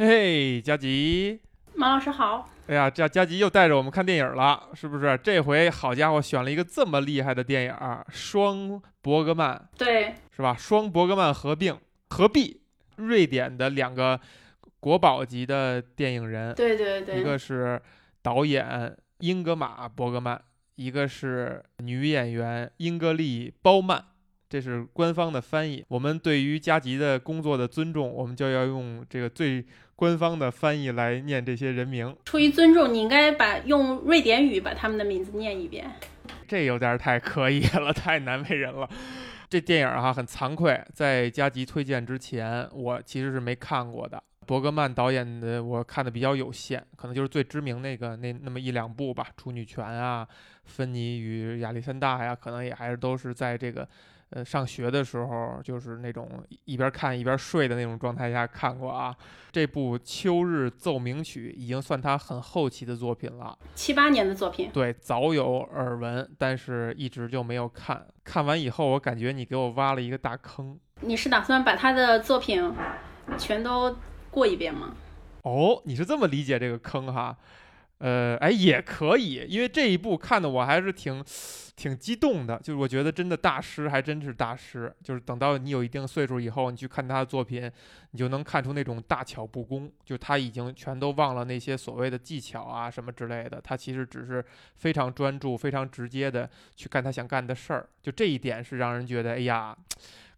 嘿，佳吉，马老师好。哎呀，佳佳吉又带着我们看电影了，是不是？这回好家伙，选了一个这么厉害的电影，双伯格曼，对，是吧？双伯格曼合并合璧，瑞典的两个国宝级的电影人，对对对，一个是导演英格玛伯格曼，一个是女演员英格丽褒曼。这是官方的翻译。我们对于加吉的工作的尊重，我们就要用这个最官方的翻译来念这些人名。出于尊重，你应该把用瑞典语把他们的名字念一遍。这有点太刻意了，太难为人了。这电影哈很惭愧，在加急推荐之前，我其实是没看过的。伯格曼导演的我看的比较有限，可能就是最知名那个那那么一两部吧，《处女泉》啊，《芬妮与亚历山大》呀，可能也还是都是在这个。呃，上学的时候就是那种一边看一边睡的那种状态下看过啊。这部《秋日奏鸣曲》已经算他很后期的作品了，七八年的作品。对，早有耳闻，但是一直就没有看。看完以后，我感觉你给我挖了一个大坑。你是打算把他的作品全都过一遍吗？哦，你是这么理解这个坑哈？呃，哎，也可以，因为这一部看的我还是挺。挺激动的，就是我觉得真的大师还真是大师，就是等到你有一定岁数以后，你去看他的作品，你就能看出那种大巧不工，就他已经全都忘了那些所谓的技巧啊什么之类的，他其实只是非常专注、非常直接的去干他想干的事儿，就这一点是让人觉得，哎呀，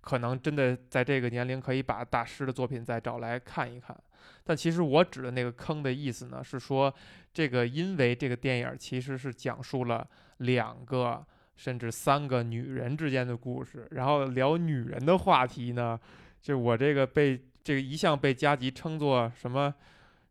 可能真的在这个年龄可以把大师的作品再找来看一看。但其实我指的那个坑的意思呢，是说这个因为这个电影其实是讲述了。两个甚至三个女人之间的故事，然后聊女人的话题呢，就我这个被这个一向被加急称作什么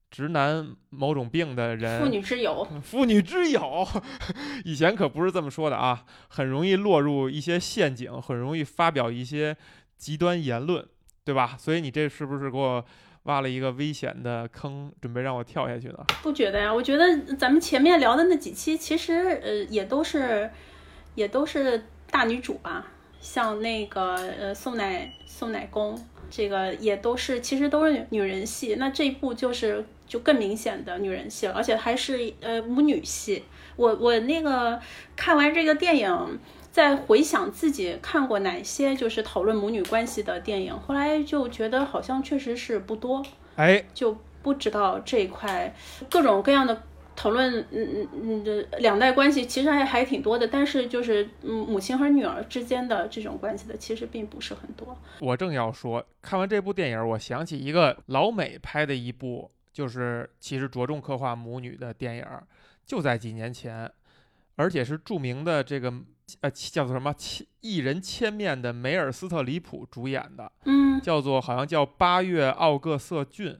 直男某种病的人，妇女之友，妇女之友，以前可不是这么说的啊，很容易落入一些陷阱，很容易发表一些极端言论，对吧？所以你这是不是给我？挖了一个危险的坑，准备让我跳下去呢？不觉得呀，我觉得咱们前面聊的那几期，其实呃也都是，也都是大女主吧，像那个呃宋奶宋奶公，这个也都是，其实都是女人戏。那这一部就是就更明显的女人戏了，而且还是呃母女戏。我我那个看完这个电影。在回想自己看过哪些就是讨论母女关系的电影，后来就觉得好像确实是不多，哎，就不知道这一块各种各样的讨论，嗯嗯嗯的两代关系其实还还挺多的，但是就是嗯母亲和女儿之间的这种关系的其实并不是很多。我正要说，看完这部电影，我想起一个老美拍的一部，就是其实着重刻画母女的电影，就在几年前，而且是著名的这个。呃，叫做什么？千一人千面的梅尔斯特里普主演的，嗯，叫做好像叫八月奥各瑟郡，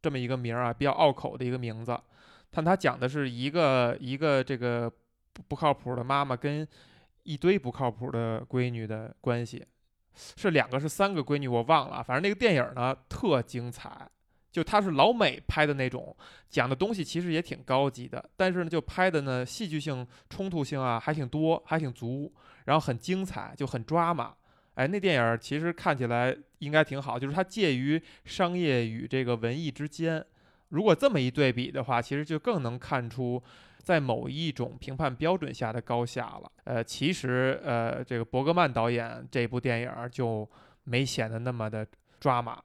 这么一个名儿啊，比较拗口的一个名字。但他讲的是一个一个这个不不靠谱的妈妈跟一堆不靠谱的闺女的关系，是两个是三个闺女我忘了，反正那个电影呢特精彩。就他是老美拍的那种，讲的东西其实也挺高级的，但是呢，就拍的呢戏剧性、冲突性啊还挺多，还挺足，然后很精彩，就很抓马。哎，那电影其实看起来应该挺好，就是它介于商业与这个文艺之间。如果这么一对比的话，其实就更能看出在某一种评判标准下的高下了。呃，其实呃，这个伯格曼导演这部电影就没显得那么的抓马。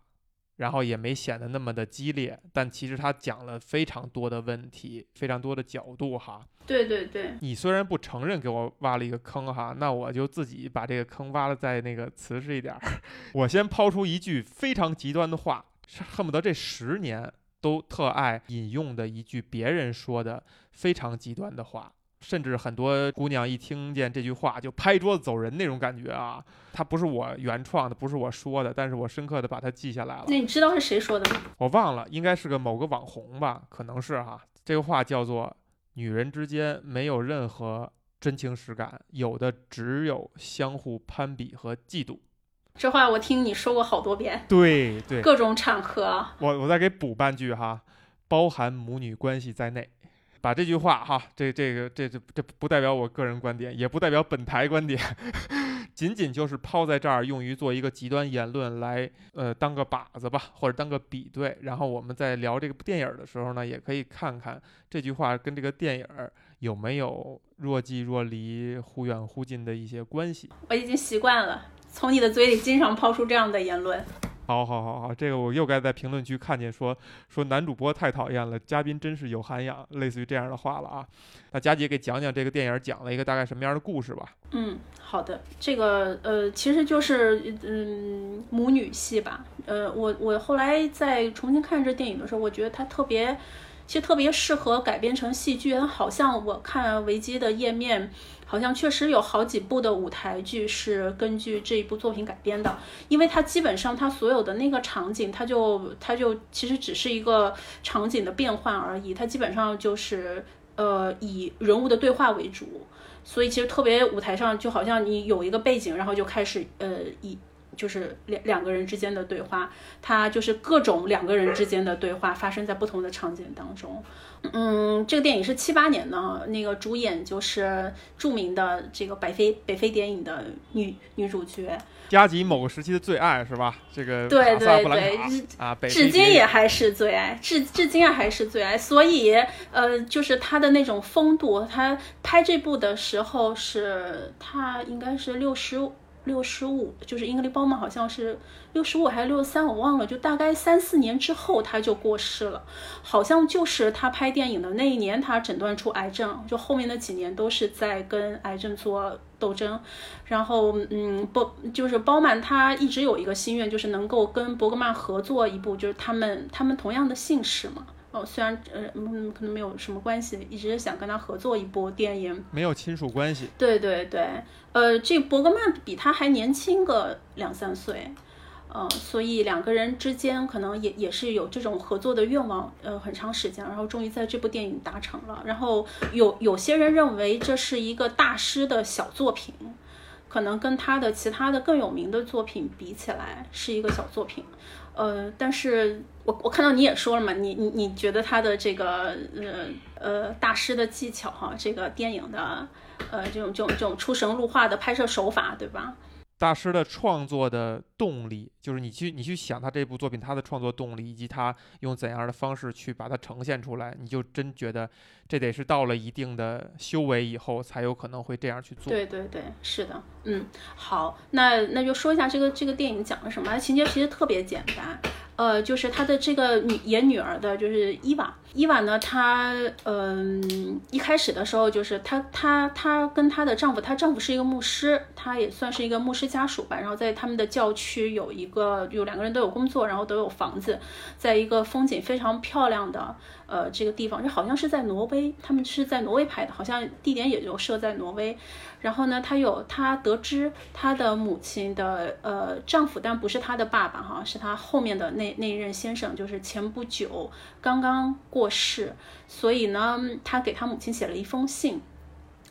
然后也没显得那么的激烈，但其实他讲了非常多的问题，非常多的角度哈。对对对，你虽然不承认给我挖了一个坑哈，那我就自己把这个坑挖的再那个瓷实一点儿。我先抛出一句非常极端的话，恨不得这十年都特爱引用的一句别人说的非常极端的话。甚至很多姑娘一听见这句话就拍桌子走人那种感觉啊！它不是我原创的，不是我说的，但是我深刻的把它记下来了。那你知道是谁说的吗？我忘了，应该是个某个网红吧，可能是哈。这个话叫做“女人之间没有任何真情实感，有的只有相互攀比和嫉妒。”这话我听你说过好多遍。对对，各种场合。我我再给补半句哈，包含母女关系在内。把这句话哈，这这个这这这不代表我个人观点，也不代表本台观点。仅仅就是抛在这儿，用于做一个极端言论来，呃，当个靶子吧，或者当个比对。然后我们在聊这个电影的时候呢，也可以看看这句话跟这个电影有没有若即若离、忽远忽近的一些关系。我已经习惯了从你的嘴里经常抛出这样的言论。好，好，好，好，这个我又该在评论区看见说说男主播太讨厌了，嘉宾真是有涵养，类似于这样的话了啊。那佳姐给讲讲这个电影讲了一个大概什么样的故事吧。嗯，好的，这个呃，其实就是嗯母女戏吧。呃，我我后来在重新看这电影的时候，我觉得它特别，其实特别适合改编成戏剧。好像我看维基的页面。好像确实有好几部的舞台剧是根据这一部作品改编的，因为它基本上它所有的那个场景，它就它就其实只是一个场景的变换而已，它基本上就是呃以人物的对话为主，所以其实特别舞台上就好像你有一个背景，然后就开始呃以。就是两两个人之间的对话，它就是各种两个人之间的对话发生在不同的场景当中。嗯，这个电影是七八年呢，那个主演就是著名的这个北非北非电影的女女主角，加吉某个时期的最爱是吧？这个对对对啊，至今也还是最爱，至至今还是最爱。所以呃，就是她的那种风度，她拍这部的时候是她应该是六十。六十五，就是英格丽褒曼好像是六十五还是六十三，我忘了。就大概三四年之后，他就过世了。好像就是他拍电影的那一年，他诊断出癌症，就后面的几年都是在跟癌症做斗争。然后，嗯，不，就是褒曼他一直有一个心愿，就是能够跟伯格曼合作一部，就是他们他们同样的姓氏嘛。哦，虽然呃嗯可能没有什么关系，一直想跟他合作一部电影，没有亲属关系。对对对，呃，这伯格曼比他还年轻个两三岁，呃，所以两个人之间可能也也是有这种合作的愿望，呃，很长时间，然后终于在这部电影达成了。然后有有些人认为这是一个大师的小作品，可能跟他的其他的更有名的作品比起来是一个小作品。呃，但是我我看到你也说了嘛，你你你觉得他的这个呃呃大师的技巧哈，这个电影的呃这种这种这种出神入化的拍摄手法，对吧？大师的创作的动力，就是你去你去想他这部作品他的创作动力，以及他用怎样的方式去把它呈现出来，你就真觉得这得是到了一定的修为以后才有可能会这样去做。对对对，是的，嗯，好，那那就说一下这个这个电影讲了什么，情节其实特别简单。呃，就是他的这个女演女儿的，就是伊娃。伊娃呢，她嗯，一开始的时候就是她她她跟她的丈夫，她丈夫是一个牧师，她也算是一个牧师家属吧。然后在他们的教区有一个，有两个人都有工作，然后都有房子，在一个风景非常漂亮的呃这个地方，这好像是在挪威，他们是在挪威拍的，好像地点也就设在挪威。然后呢，她有她得知她的母亲的呃丈夫，但不是她的爸爸哈，是她后面的那那一任先生，就是前不久刚刚过世，所以呢，她给她母亲写了一封信。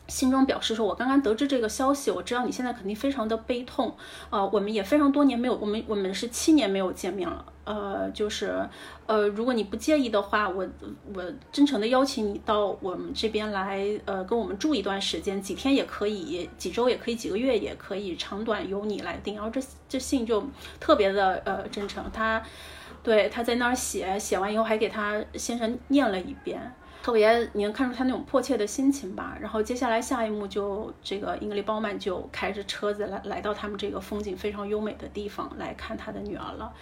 信中表示说：“我刚刚得知这个消息，我知道你现在肯定非常的悲痛，呃，我们也非常多年没有，我们我们是七年没有见面了，呃，就是，呃，如果你不介意的话，我我真诚的邀请你到我们这边来，呃，跟我们住一段时间，几天也可以，几周也可以，几个月也可以，长短由你来定。然后这这信就特别的呃真诚，他对他在那儿写，写完以后还给他先生念了一遍。”特别你能看出他那种迫切的心情吧。然后接下来下一幕就这个英格丽褒曼就开着车子来来到他们这个风景非常优美的地方来看他的女儿了。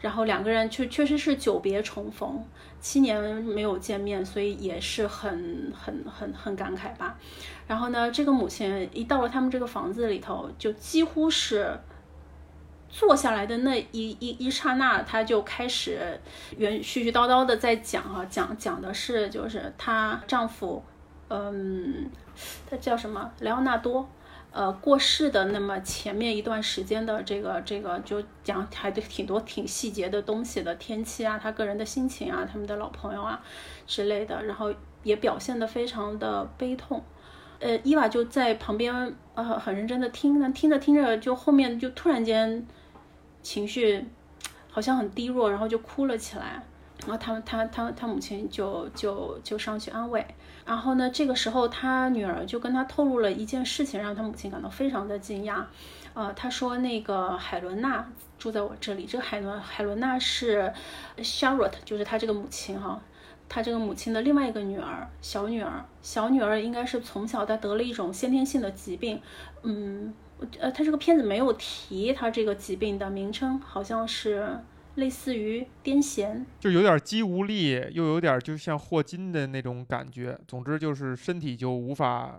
然后两个人确确实是久别重逢，七年没有见面，所以也是很很很很感慨吧。然后呢，这个母亲一到了他们这个房子里头，就几乎是。坐下来的那一一一刹那，她就开始原絮絮叨叨的在讲哈，讲讲的是就是她丈夫，嗯，他叫什么莱昂纳多，呃，过世的那么前面一段时间的这个这个就讲还得挺多挺细节的东西的天气啊，他个人的心情啊，他们的老朋友啊之类的，然后也表现的非常的悲痛，呃，伊娃就在旁边呃很认真的听，呢，听着听着就后面就突然间。情绪好像很低落，然后就哭了起来。然后他们他他他母亲就就就上去安慰。然后呢，这个时候他女儿就跟他透露了一件事情，让他母亲感到非常的惊讶。呃，他说那个海伦娜住在我这里，这个海伦海伦娜是 Charlotte，就是他这个母亲哈。他这个母亲的另外一个女儿，小女儿，小女儿应该是从小她得了一种先天性的疾病，嗯，呃，他这个片子没有提他这个疾病的名称，好像是类似于癫痫，就有点肌无力，又有点就像霍金的那种感觉，总之就是身体就无法。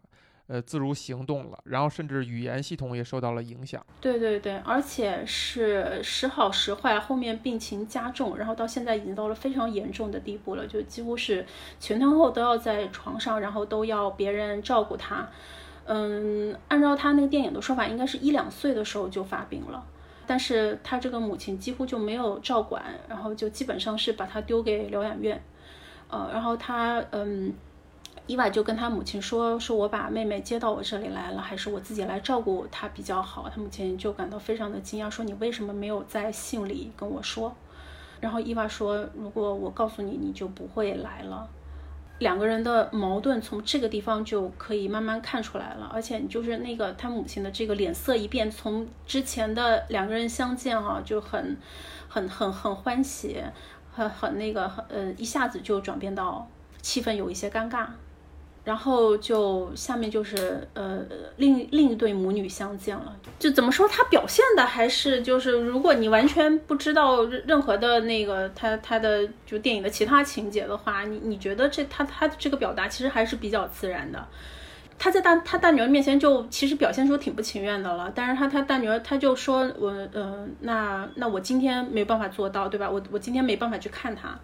呃，自如行动了，然后甚至语言系统也受到了影响。对对对，而且是时好时坏，后面病情加重，然后到现在已经到了非常严重的地步了，就几乎是全天候都要在床上，然后都要别人照顾他。嗯，按照他那个电影的说法，应该是一两岁的时候就发病了，但是他这个母亲几乎就没有照管，然后就基本上是把他丢给疗养院。呃，然后他嗯。伊娃就跟他母亲说：“说我把妹妹接到我这里来了，还是我自己来照顾她比较好。”他母亲就感到非常的惊讶，说：“你为什么没有在信里跟我说？”然后伊娃说：“如果我告诉你，你就不会来了。”两个人的矛盾从这个地方就可以慢慢看出来了，而且就是那个他母亲的这个脸色一变，从之前的两个人相见哈就很、很、很、很欢喜，很、很那个，很呃，一下子就转变到气氛有一些尴尬。然后就下面就是呃另另一对母女相见了，就怎么说他表现的还是就是如果你完全不知道任何的那个他他的就电影的其他情节的话，你你觉得这他他的这个表达其实还是比较自然的。他在大他大女儿面前就其实表现出挺不情愿的了，但是他他大女儿他就说我嗯那那我今天没办法做到对吧？我我今天没办法去看他。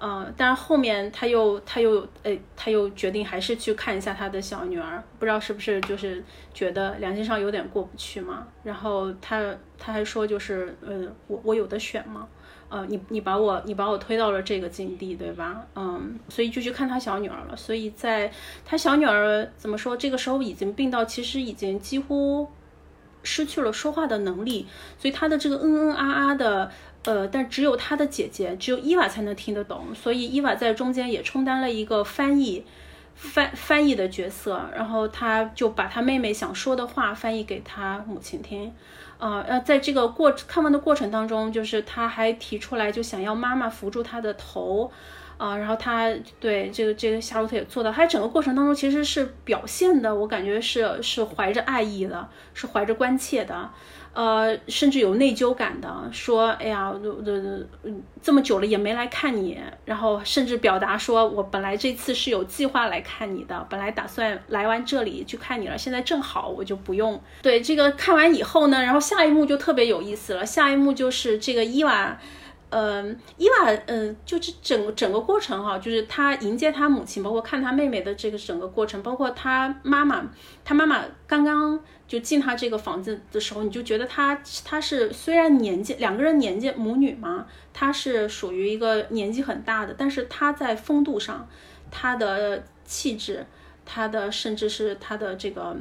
嗯，但是后面他又他又诶，他又决定还是去看一下他的小女儿，不知道是不是就是觉得良心上有点过不去嘛。然后他他还说就是，呃，我我有的选吗？呃，你你把我你把我推到了这个境地，对吧？嗯，所以就去看他小女儿了。所以在他小女儿怎么说，这个时候已经病到其实已经几乎失去了说话的能力，所以他的这个嗯嗯啊啊的。呃，但只有他的姐姐，只有伊娃才能听得懂，所以伊娃在中间也充当了一个翻译、翻翻译的角色，然后他就把他妹妹想说的话翻译给他母亲听。呃，呃，在这个过看完的过程当中，就是他还提出来，就想要妈妈扶住他的头，啊，然后他对这个这个夏洛特也做到，他整个过程当中其实是表现的，我感觉是是怀着爱意的，是怀着关切的。呃，甚至有内疚感的说：“哎呀，这这么久了也没来看你。”然后甚至表达说：“我本来这次是有计划来看你的，本来打算来完这里去看你了，现在正好我就不用。”对这个看完以后呢，然后下一幕就特别有意思了。下一幕就是这个伊娃，嗯，伊娃，嗯，就是整整个过程哈，就是他迎接他母亲，包括看他妹妹的这个整个过程，包括他妈妈，他妈妈刚刚。就进他这个房子的时候，你就觉得他他是虽然年纪两个人年纪母女嘛，他是属于一个年纪很大的，但是他在风度上，他的气质，他的甚至是他的这个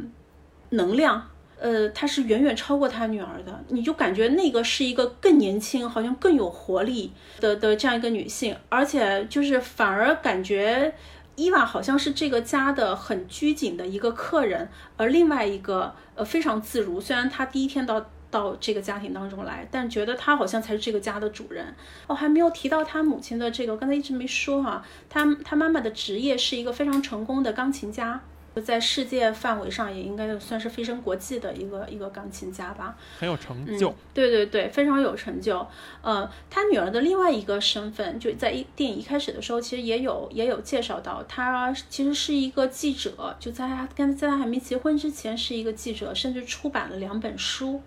能量，呃，他是远远超过他女儿的。你就感觉那个是一个更年轻，好像更有活力的的这样一个女性，而且就是反而感觉。伊娃好像是这个家的很拘谨的一个客人，而另外一个呃非常自如。虽然她第一天到到这个家庭当中来，但觉得她好像才是这个家的主人。哦，还没有提到她母亲的这个，刚才一直没说哈。她她妈妈的职业是一个非常成功的钢琴家。在世界范围上也应该算是飞升国际的一个一个钢琴家吧，很有成就。对对对，非常有成就。呃，他女儿的另外一个身份，就在一电影一开始的时候，其实也有也有介绍到，她其实是一个记者，就在他跟在他还没结婚之前是一个记者，甚至出版了两本书。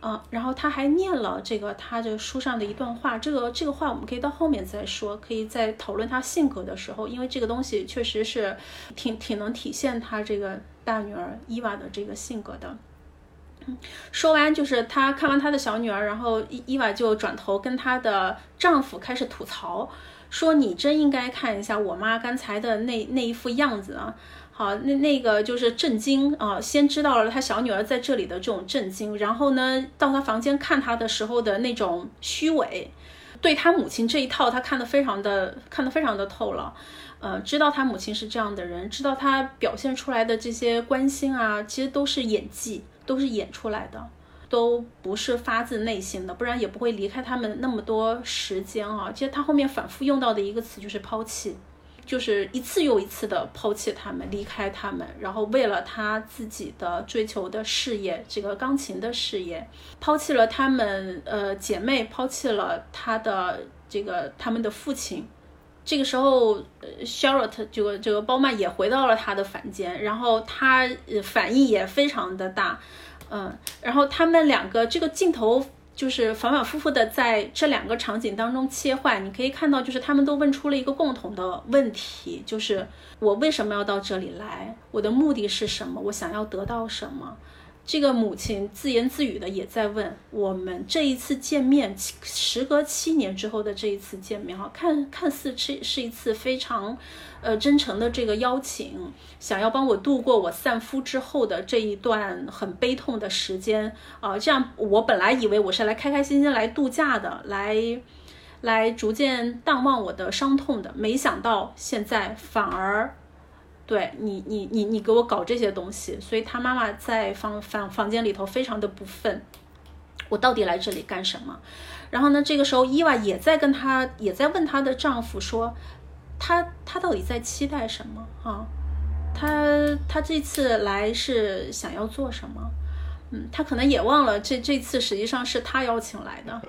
啊，然后他还念了这个他这个书上的一段话，这个这个话我们可以到后面再说，可以在讨论他性格的时候，因为这个东西确实是挺挺能体现他这个大女儿伊娃的这个性格的。说完就是他看完他的小女儿，然后伊伊娃就转头跟她的丈夫开始吐槽，说你真应该看一下我妈刚才的那那一副样子啊。好，那那个就是震惊啊！先知道了他小女儿在这里的这种震惊，然后呢，到他房间看他的时候的那种虚伪，对他母亲这一套，他看得非常的看得非常的透了，呃，知道他母亲是这样的人，知道他表现出来的这些关心啊，其实都是演技，都是演出来的，都不是发自内心的，不然也不会离开他们那么多时间啊。其实他后面反复用到的一个词就是抛弃。就是一次又一次的抛弃他们，离开他们，然后为了他自己的追求的事业，这个钢琴的事业，抛弃了他们，呃，姐妹，抛弃了他的这个他们的父亲。这个时候，Charlotte 这个这个包曼也回到了他的房间，然后他反应也非常的大，嗯，然后他们两个这个镜头。就是反反复复的在这两个场景当中切换，你可以看到，就是他们都问出了一个共同的问题，就是我为什么要到这里来？我的目的是什么？我想要得到什么？这个母亲自言自语的也在问我们这一次见面，时隔七年之后的这一次见面，哈，看看似是是一次非常。呃，真诚的这个邀请，想要帮我度过我丧夫之后的这一段很悲痛的时间啊，这样我本来以为我是来开开心心来度假的，来，来逐渐淡忘我的伤痛的，没想到现在反而，对你，你，你，你给我搞这些东西，所以他妈妈在房房房间里头非常的不忿，我到底来这里干什么？然后呢，这个时候伊娃也在跟她，也在问她的丈夫说。他他到底在期待什么啊？他他这次来是想要做什么？嗯，他可能也忘了这这次实际上是他邀请来的。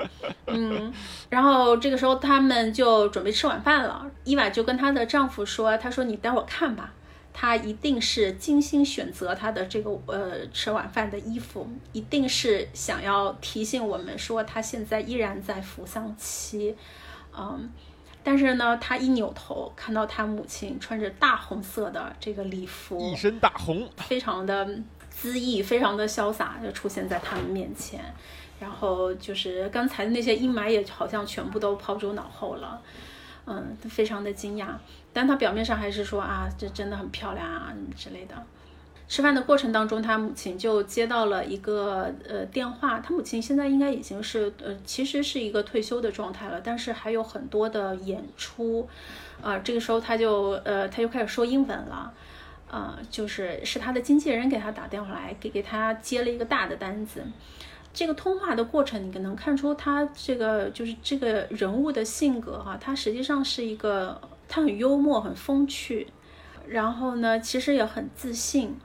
嗯，然后这个时候他们就准备吃晚饭了。伊娃就跟她的丈夫说：“她说你待会儿看吧，他一定是精心选择他的这个呃吃晚饭的衣服，一定是想要提醒我们说他现在依然在服丧期。”嗯。但是呢，他一扭头，看到他母亲穿着大红色的这个礼服，一身大红，非常的恣意，非常的潇洒，就出现在他们面前。然后就是刚才的那些阴霾也好像全部都抛诸脑后了，嗯，非常的惊讶。但他表面上还是说啊，这真的很漂亮啊，什么之类的。吃饭的过程当中，他母亲就接到了一个呃电话。他母亲现在应该已经是呃，其实是一个退休的状态了，但是还有很多的演出。啊，这个时候他就呃，他就开始说英文了。啊，就是是他的经纪人给他打电话来，给给他接了一个大的单子。这个通话的过程，你能看出他这个就是这个人物的性格哈，他实际上是一个他很幽默、很风趣，然后呢，其实也很自信。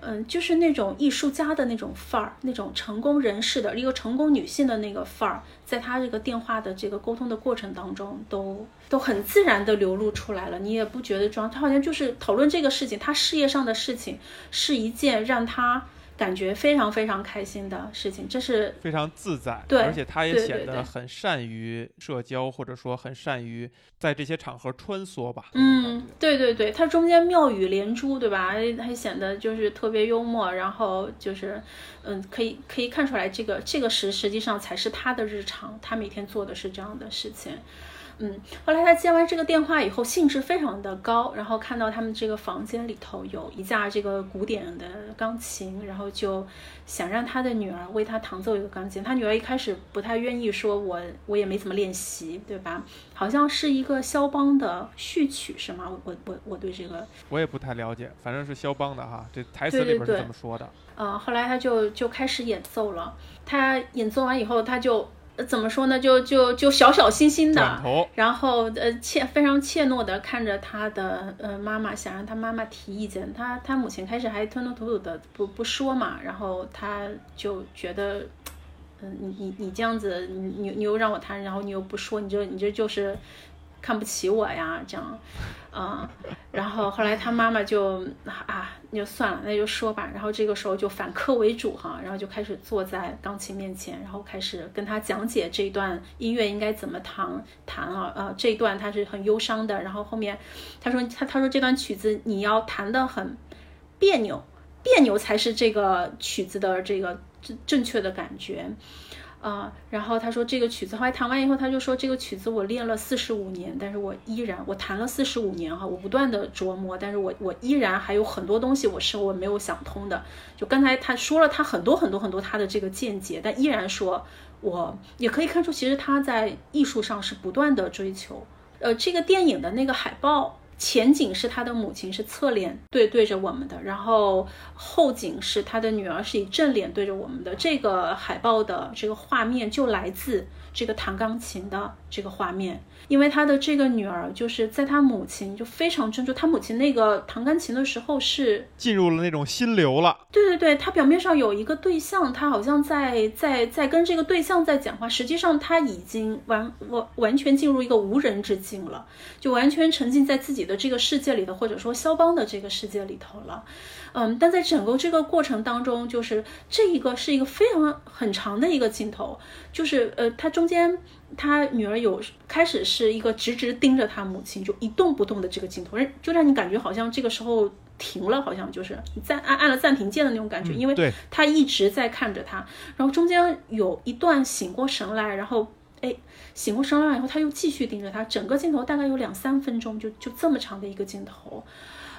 嗯，就是那种艺术家的那种范儿，那种成功人士的一个成功女性的那个范儿，在他这个电话的这个沟通的过程当中，都都很自然的流露出来了。你也不觉得装，他好像就是讨论这个事情，他事业上的事情，是一件让他。感觉非常非常开心的事情，这是非常自在，对，而且他也显得很善于社交，或者说很善于在这些场合穿梭吧。嗯，对对对，他中间妙语连珠，对吧？还显得就是特别幽默，然后就是，嗯，可以可以看出来，这个这个实实际上才是他的日常，他每天做的是这样的事情。嗯，后来他接完这个电话以后，兴致非常的高，然后看到他们这个房间里头有一架这个古典的钢琴，然后就想让他的女儿为他弹奏一个钢琴。他女儿一开始不太愿意，说我我也没怎么练习，对吧？好像是一个肖邦的序曲，是吗？我我我对这个我也不太了解，反正是肖邦的哈，这台词里边是怎么说的。嗯，后来他就就开始演奏了，他演奏完以后，他就。怎么说呢？就就就小小心心的，然后呃怯非常怯懦的看着他的呃妈妈，想让他妈妈提意见。他他母亲开始还吞吞吐吐的不不说嘛，然后他就觉得，嗯你你你这样子，你你又让我谈，然后你又不说，你就你这就是。看不起我呀，这样，嗯，然后后来他妈妈就啊，那就算了，那就说吧。然后这个时候就反客为主哈，然后就开始坐在钢琴面前，然后开始跟他讲解这一段音乐应该怎么弹弹啊，呃，这一段他是很忧伤的。然后后面他说他他说这段曲子你要弹的很别扭，别扭才是这个曲子的这个正正确的感觉。啊，然后他说这个曲子后来弹完以后，他就说这个曲子我练了四十五年，但是我依然我弹了四十五年哈，我不断的琢磨，但是我我依然还有很多东西我是我没有想通的。就刚才他说了他很多很多很多他的这个见解，但依然说，我也可以看出其实他在艺术上是不断的追求。呃，这个电影的那个海报。前景是他的母亲是侧脸对对着我们的，然后后景是他的女儿是以正脸对着我们的。这个海报的这个画面就来自这个弹钢琴的这个画面。因为他的这个女儿就是在他母亲就非常专注，他母亲那个弹钢琴的时候是进入了那种心流了。对对对，他表面上有一个对象，他好像在在在跟这个对象在讲话，实际上他已经完完完全进入一个无人之境了，就完全沉浸在自己的这个世界里头，或者说肖邦的这个世界里头了。嗯，但在整个这个过程当中，就是这一个是一个非常很长的一个镜头，就是呃，他中间他女儿有开始是一个直直盯着他母亲就一动不动的这个镜头，就让你感觉好像这个时候停了，好像就是暂按按了暂停键的那种感觉，因为他一直在看着他，然后中间有一段醒过神来，然后哎醒过神来以后他又继续盯着他，整个镜头大概有两三分钟，就就这么长的一个镜头。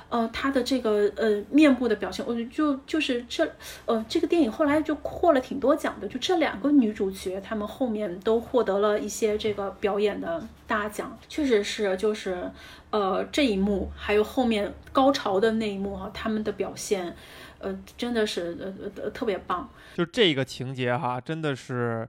呃，他的这个呃面部的表情，我就就是这，呃，这个电影后来就获了挺多奖的，就这两个女主角，她们后面都获得了一些这个表演的大奖，确实是，就是呃这一幕，还有后面高潮的那一幕啊，他们的表现，呃，真的是呃呃特别棒。就这个情节哈，真的是，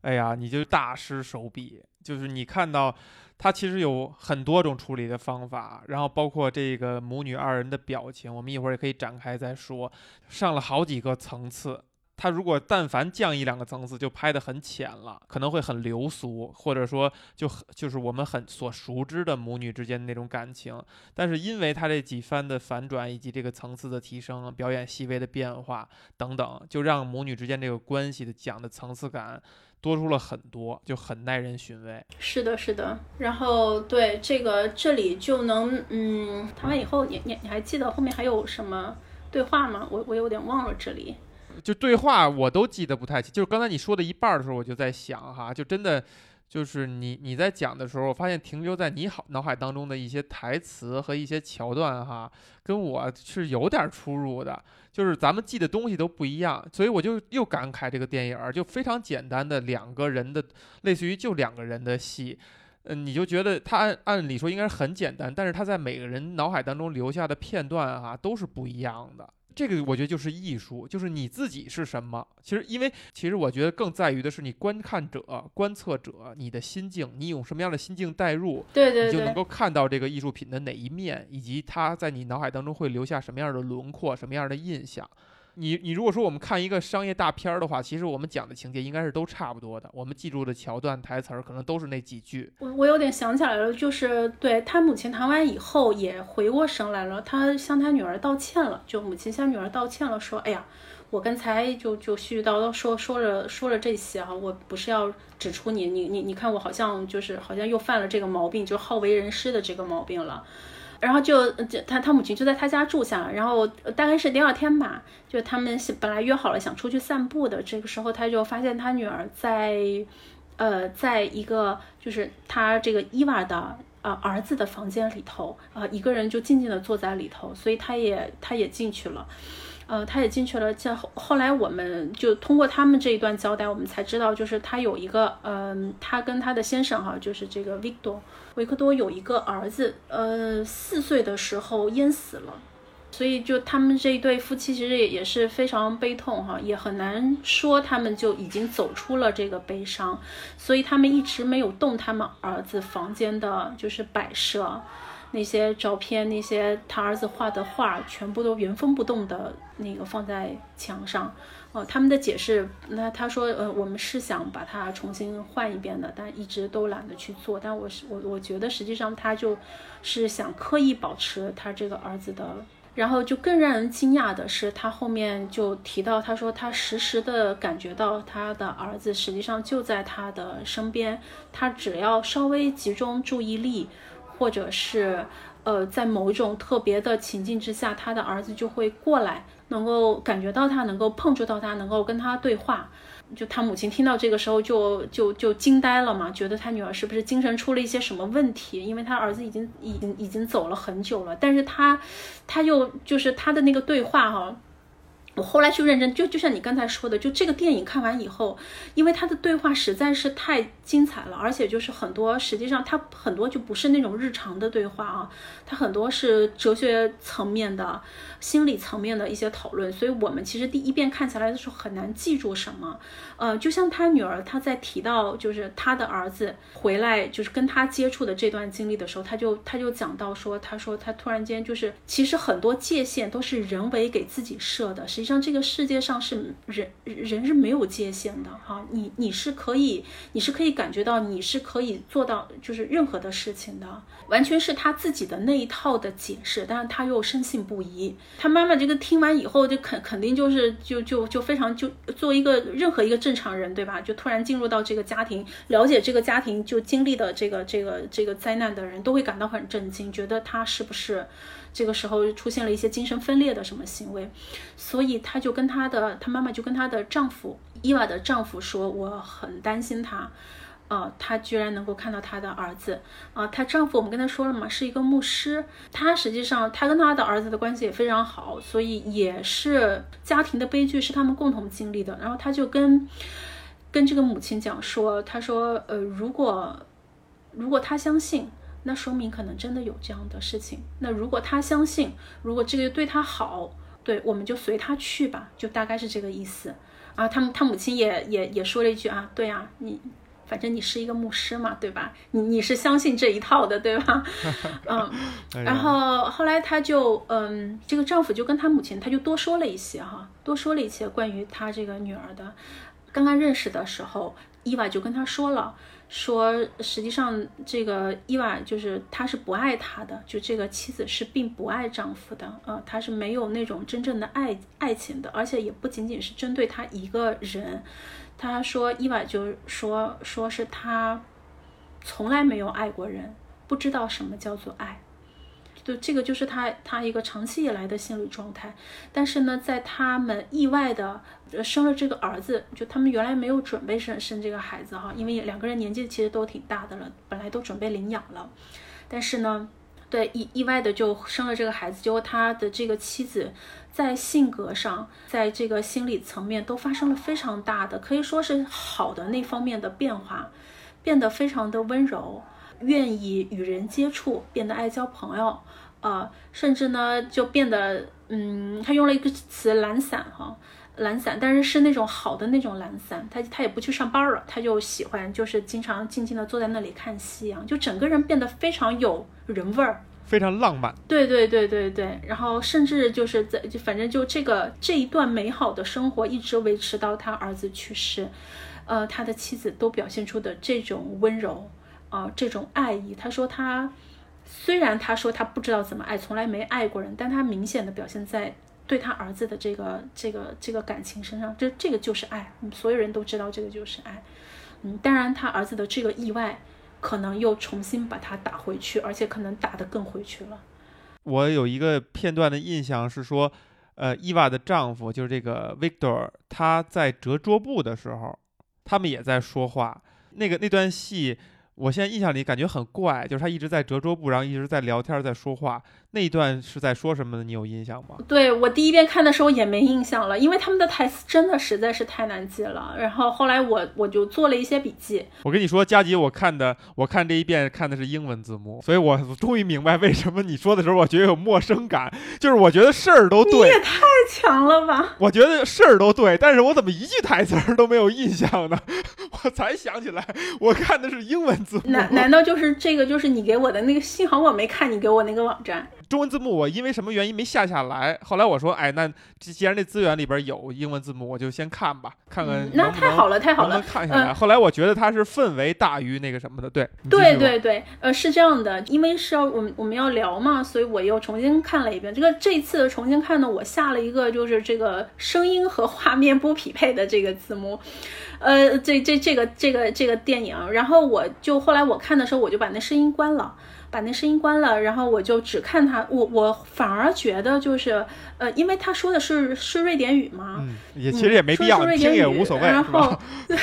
哎呀，你就大失手笔，就是你看到。它其实有很多种处理的方法，然后包括这个母女二人的表情，我们一会儿也可以展开再说。上了好几个层次，它如果但凡降一两个层次，就拍得很浅了，可能会很流俗，或者说就就是我们很所熟知的母女之间的那种感情。但是因为它这几番的反转以及这个层次的提升、表演细微的变化等等，就让母女之间这个关系的讲的层次感。多出了很多，就很耐人寻味。是的，是的。然后对这个这里就能，嗯，谈完以后，你你你还记得后面还有什么对话吗？我我有点忘了这里。就对话我都记得不太清，就是刚才你说的一半的时候，我就在想哈，就真的就是你你在讲的时候，我发现停留在你好脑海当中的一些台词和一些桥段哈，跟我是有点出入的。就是咱们记的东西都不一样，所以我就又感慨这个电影就非常简单的两个人的，类似于就两个人的戏，嗯，你就觉得他按按理说应该是很简单，但是他在每个人脑海当中留下的片段哈都是不一样的。这个我觉得就是艺术，就是你自己是什么。其实，因为其实我觉得更在于的是你观看者、观测者，你的心境，你用什么样的心境代入，对对，你就能够看到这个艺术品的哪一面，以及它在你脑海当中会留下什么样的轮廓、什么样的印象。你你如果说我们看一个商业大片儿的话，其实我们讲的情节应该是都差不多的，我们记住的桥段、台词儿可能都是那几句。我我有点想起来了，就是对他母亲谈完以后也回过神来了，他向他女儿道歉了，就母亲向女儿道歉了，说：“哎呀，我刚才就就絮絮叨叨说说了说了这些哈，我不是要指出你，你你你看我好像就是好像又犯了这个毛病，就好为人师的这个毛病了。”然后就就他他母亲就在他家住下了，然后大概是第二天吧，就他们本来约好了想出去散步的，这个时候他就发现他女儿在，呃，在一个就是他这个伊娃的呃儿子的房间里头啊，一个人就静静的坐在里头，所以他也他也进去了。呃，他也进去了。这后后来，我们就通过他们这一段交代，我们才知道，就是他有一个，嗯，他跟他的先生哈，就是这个维克多，维克多有一个儿子，呃，四岁的时候淹死了。所以，就他们这一对夫妻，其实也也是非常悲痛哈，也很难说他们就已经走出了这个悲伤。所以，他们一直没有动他们儿子房间的，就是摆设。那些照片，那些他儿子画的画，全部都原封不动的那个放在墙上。哦，他们的解释，那他说，呃，我们是想把它重新换一遍的，但一直都懒得去做。但我是我，我觉得实际上他就是想刻意保持他这个儿子的。然后就更让人惊讶的是，他后面就提到，他说他实时的感觉到他的儿子实际上就在他的身边，他只要稍微集中注意力。或者是，呃，在某种特别的情境之下，他的儿子就会过来，能够感觉到他，能够碰触到他，能够跟他对话。就他母亲听到这个时候就就就惊呆了嘛，觉得他女儿是不是精神出了一些什么问题？因为他儿子已经已经已经走了很久了，但是他他又就是他的那个对话哈。我后来去认真，就就像你刚才说的，就这个电影看完以后，因为他的对话实在是太精彩了，而且就是很多，实际上他很多就不是那种日常的对话啊，他很多是哲学层面的、心理层面的一些讨论，所以我们其实第一遍看起来的时候很难记住什么。呃，就像他女儿，他在提到就是他的儿子回来，就是跟他接触的这段经历的时候，他就他就讲到说，他说他突然间就是，其实很多界限都是人为给自己设的，实际上这个世界上是人人是没有界限的哈，你你是可以你是可以感觉到你是可以做到就是任何的事情的，完全是他自己的那一套的解释，但是他又深信不疑。他妈妈这个听完以后就肯肯定就是就就就非常就作为一个任何一个。正常人对吧？就突然进入到这个家庭，了解这个家庭就经历的这个这个这个灾难的人，都会感到很震惊，觉得他是不是这个时候出现了一些精神分裂的什么行为？所以他就跟他的他妈妈就跟他的丈夫伊娃的丈夫说：“我很担心他。”啊，她居然能够看到她的儿子啊！她丈夫，我们跟她说了嘛，是一个牧师。她实际上，她跟她的儿子的关系也非常好，所以也是家庭的悲剧是他们共同经历的。然后她就跟跟这个母亲讲说，她说，呃，如果如果她相信，那说明可能真的有这样的事情。那如果她相信，如果这个对她好，对，我们就随她去吧，就大概是这个意思啊。他们他母亲也也也说了一句啊，对啊，你。反正你是一个牧师嘛，对吧？你你是相信这一套的，对吧？嗯，然后后来他就，嗯，这个丈夫就跟他母亲，他就多说了一些哈，多说了一些关于他这个女儿的。刚刚认识的时候，伊娃就跟他说了，说实际上这个伊娃就是他是不爱他的，就这个妻子是并不爱丈夫的，呃，他是没有那种真正的爱爱情的，而且也不仅仅是针对他一个人。他说：“伊娃就说说是他从来没有爱过人，不知道什么叫做爱，就这个就是他他一个长期以来的心理状态。但是呢，在他们意外的生了这个儿子，就他们原来没有准备生生这个孩子哈，因为两个人年纪其实都挺大的了，本来都准备领养了，但是呢，对意意外的就生了这个孩子，结果他的这个妻子。”在性格上，在这个心理层面都发生了非常大的，可以说是好的那方面的变化，变得非常的温柔，愿意与人接触，变得爱交朋友，呃，甚至呢就变得，嗯，他用了一个词懒散哈，懒散，但是是那种好的那种懒散，他他也不去上班了，他就喜欢就是经常静静的坐在那里看夕阳，就整个人变得非常有人味儿。非常浪漫，对对对对对，然后甚至就是在就反正就这个这一段美好的生活一直维持到他儿子去世，呃，他的妻子都表现出的这种温柔啊，这种爱意。他说他虽然他说他不知道怎么爱，从来没爱过人，但他明显的表现在对他儿子的这个这个这个感情身上，这这个就是爱，所有人都知道这个就是爱。嗯，当然他儿子的这个意外。可能又重新把它打回去，而且可能打得更回去了。我有一个片段的印象是说，呃，伊娃的丈夫就是这个 Victor，他在折桌布的时候，他们也在说话。那个那段戏。我现在印象里感觉很怪，就是他一直在折桌布，然后一直在聊天，在说话。那一段是在说什么呢？你有印象吗？对我第一遍看的时候也没印象了，因为他们的台词真的实在是太难记了。然后后来我我就做了一些笔记。我跟你说，佳吉，我看的我看这一遍看的是英文字幕，所以我终于明白为什么你说的时候我觉得有陌生感，就是我觉得事儿都对。你也太强了吧！我觉得事儿都对，但是我怎么一句台词都没有印象呢？我才想起来，我看的是英文字。难难道就是这个？就是你给我的那个？幸好我没看你给我那个网站。中文字幕我因为什么原因没下下来？后来我说，哎，那既然这资源里边有英文字幕，我就先看吧，看看那太好了，太好了，看下来。后来我觉得它是氛围大于那个什么的，对，对对对，呃，是这样的，因为是要我们我们要聊嘛，所以我又重新看了一遍。这个这一次重新看呢，我下了一个就是这个声音和画面不匹配的这个字幕。呃，这这这个这个这个电影，然后我就后来我看的时候，我就把那声音关了，把那声音关了，然后我就只看他，我我反而觉得就是呃，因为他说的是是瑞典语嘛，嗯，也其实也没必要，听也无所谓，然后。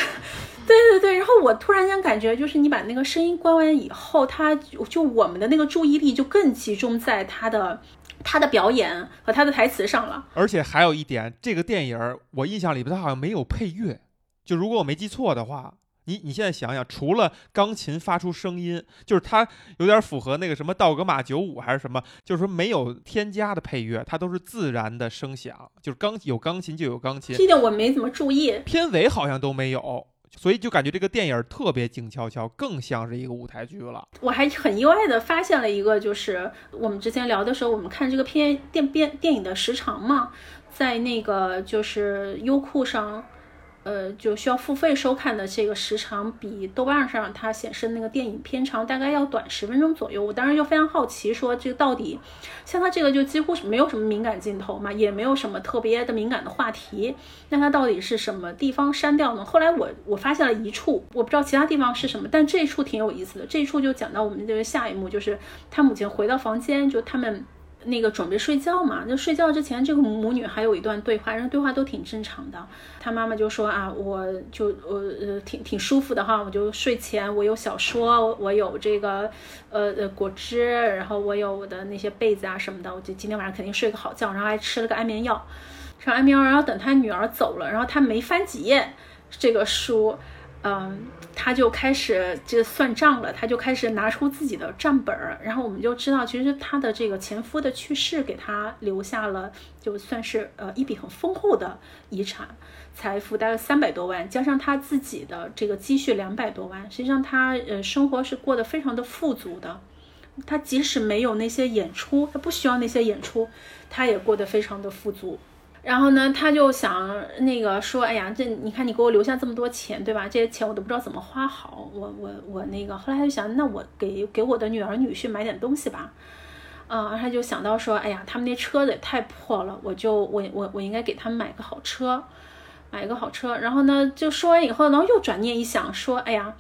对对对，然后我突然间感觉，就是你把那个声音关完以后，他就我们的那个注意力就更集中在他的他的表演和他的台词上了。而且还有一点，这个电影我印象里边他好像没有配乐，就如果我没记错的话，你你现在想想，除了钢琴发出声音，就是它有点符合那个什么道格玛九五还是什么，就是说没有添加的配乐，它都是自然的声响，就是钢有钢琴就有钢琴。这点我没怎么注意，片尾好像都没有。所以就感觉这个电影特别静悄悄，更像是一个舞台剧了。我还很意外的发现了一个，就是我们之前聊的时候，我们看这个片电电电影的时长嘛，在那个就是优酷上。呃，就需要付费收看的这个时长，比豆瓣上它显示的那个电影片长大概要短十分钟左右。我当时就非常好奇，说这个到底，像它这个就几乎是没有什么敏感镜头嘛，也没有什么特别的敏感的话题，那它到底是什么地方删掉呢？后来我我发现了一处，我不知道其他地方是什么，但这一处挺有意思的。这一处就讲到我们这个下一幕，就是他母亲回到房间，就他们。那个准备睡觉嘛，就睡觉之前，这个母女还有一段对话，然后对话都挺正常的。她妈妈就说啊，我就我呃挺挺舒服的哈，我就睡前我有小说，我有这个呃呃果汁，然后我有我的那些被子啊什么的，我就今天晚上肯定睡个好觉，然后还吃了个安眠药，吃安眠药，然后等他女儿走了，然后他没翻几页这个书。嗯，他就开始这算账了，他就开始拿出自己的账本儿，然后我们就知道，其实他的这个前夫的去世给他留下了，就算是呃一笔很丰厚的遗产财富，大概三百多万，加上他自己的这个积蓄两百多万，实际上他呃生活是过得非常的富足的，他即使没有那些演出，他不需要那些演出，他也过得非常的富足。然后呢，他就想那个说，哎呀，这你看你给我留下这么多钱，对吧？这些钱我都不知道怎么花好。我我我那个，后来他就想，那我给给我的女儿女婿买点东西吧。嗯，他就想到说，哎呀，他们那车子也太破了，我就我我我应该给他们买个好车，买一个好车。然后呢，就说完以后，然后又转念一想，说，哎呀，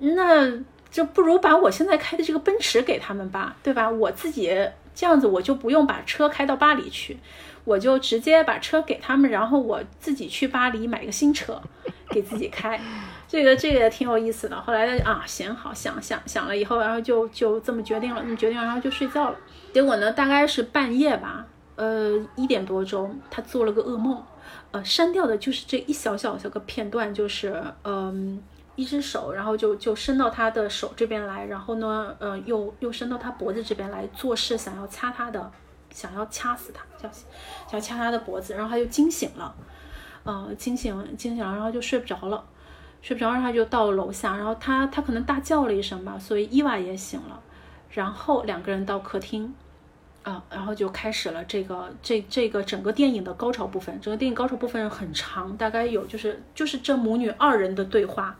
那就不如把我现在开的这个奔驰给他们吧，对吧？我自己这样子，我就不用把车开到巴黎去。我就直接把车给他们，然后我自己去巴黎买个新车，给自己开。这个这个也挺有意思的。后来啊，行好想想想了以后，然后就就这么决定了，那么决定，然后就睡觉了。结果呢，大概是半夜吧，呃，一点多钟，他做了个噩梦，呃，删掉的就是这一小小小个片段，就是嗯，一只手，然后就就伸到他的手这边来，然后呢，呃，又又伸到他脖子这边来做事，想要掐他的。想要掐死他，想想掐他的脖子，然后他就惊醒了，嗯，惊醒惊醒了，然后就睡不着了，睡不着，然后他就到楼下，然后他他可能大叫了一声吧，所以伊娃也醒了，然后两个人到客厅，啊，然后就开始了这个这这个整个电影的高潮部分，整个电影高潮部分很长，大概有就是就是这母女二人的对话。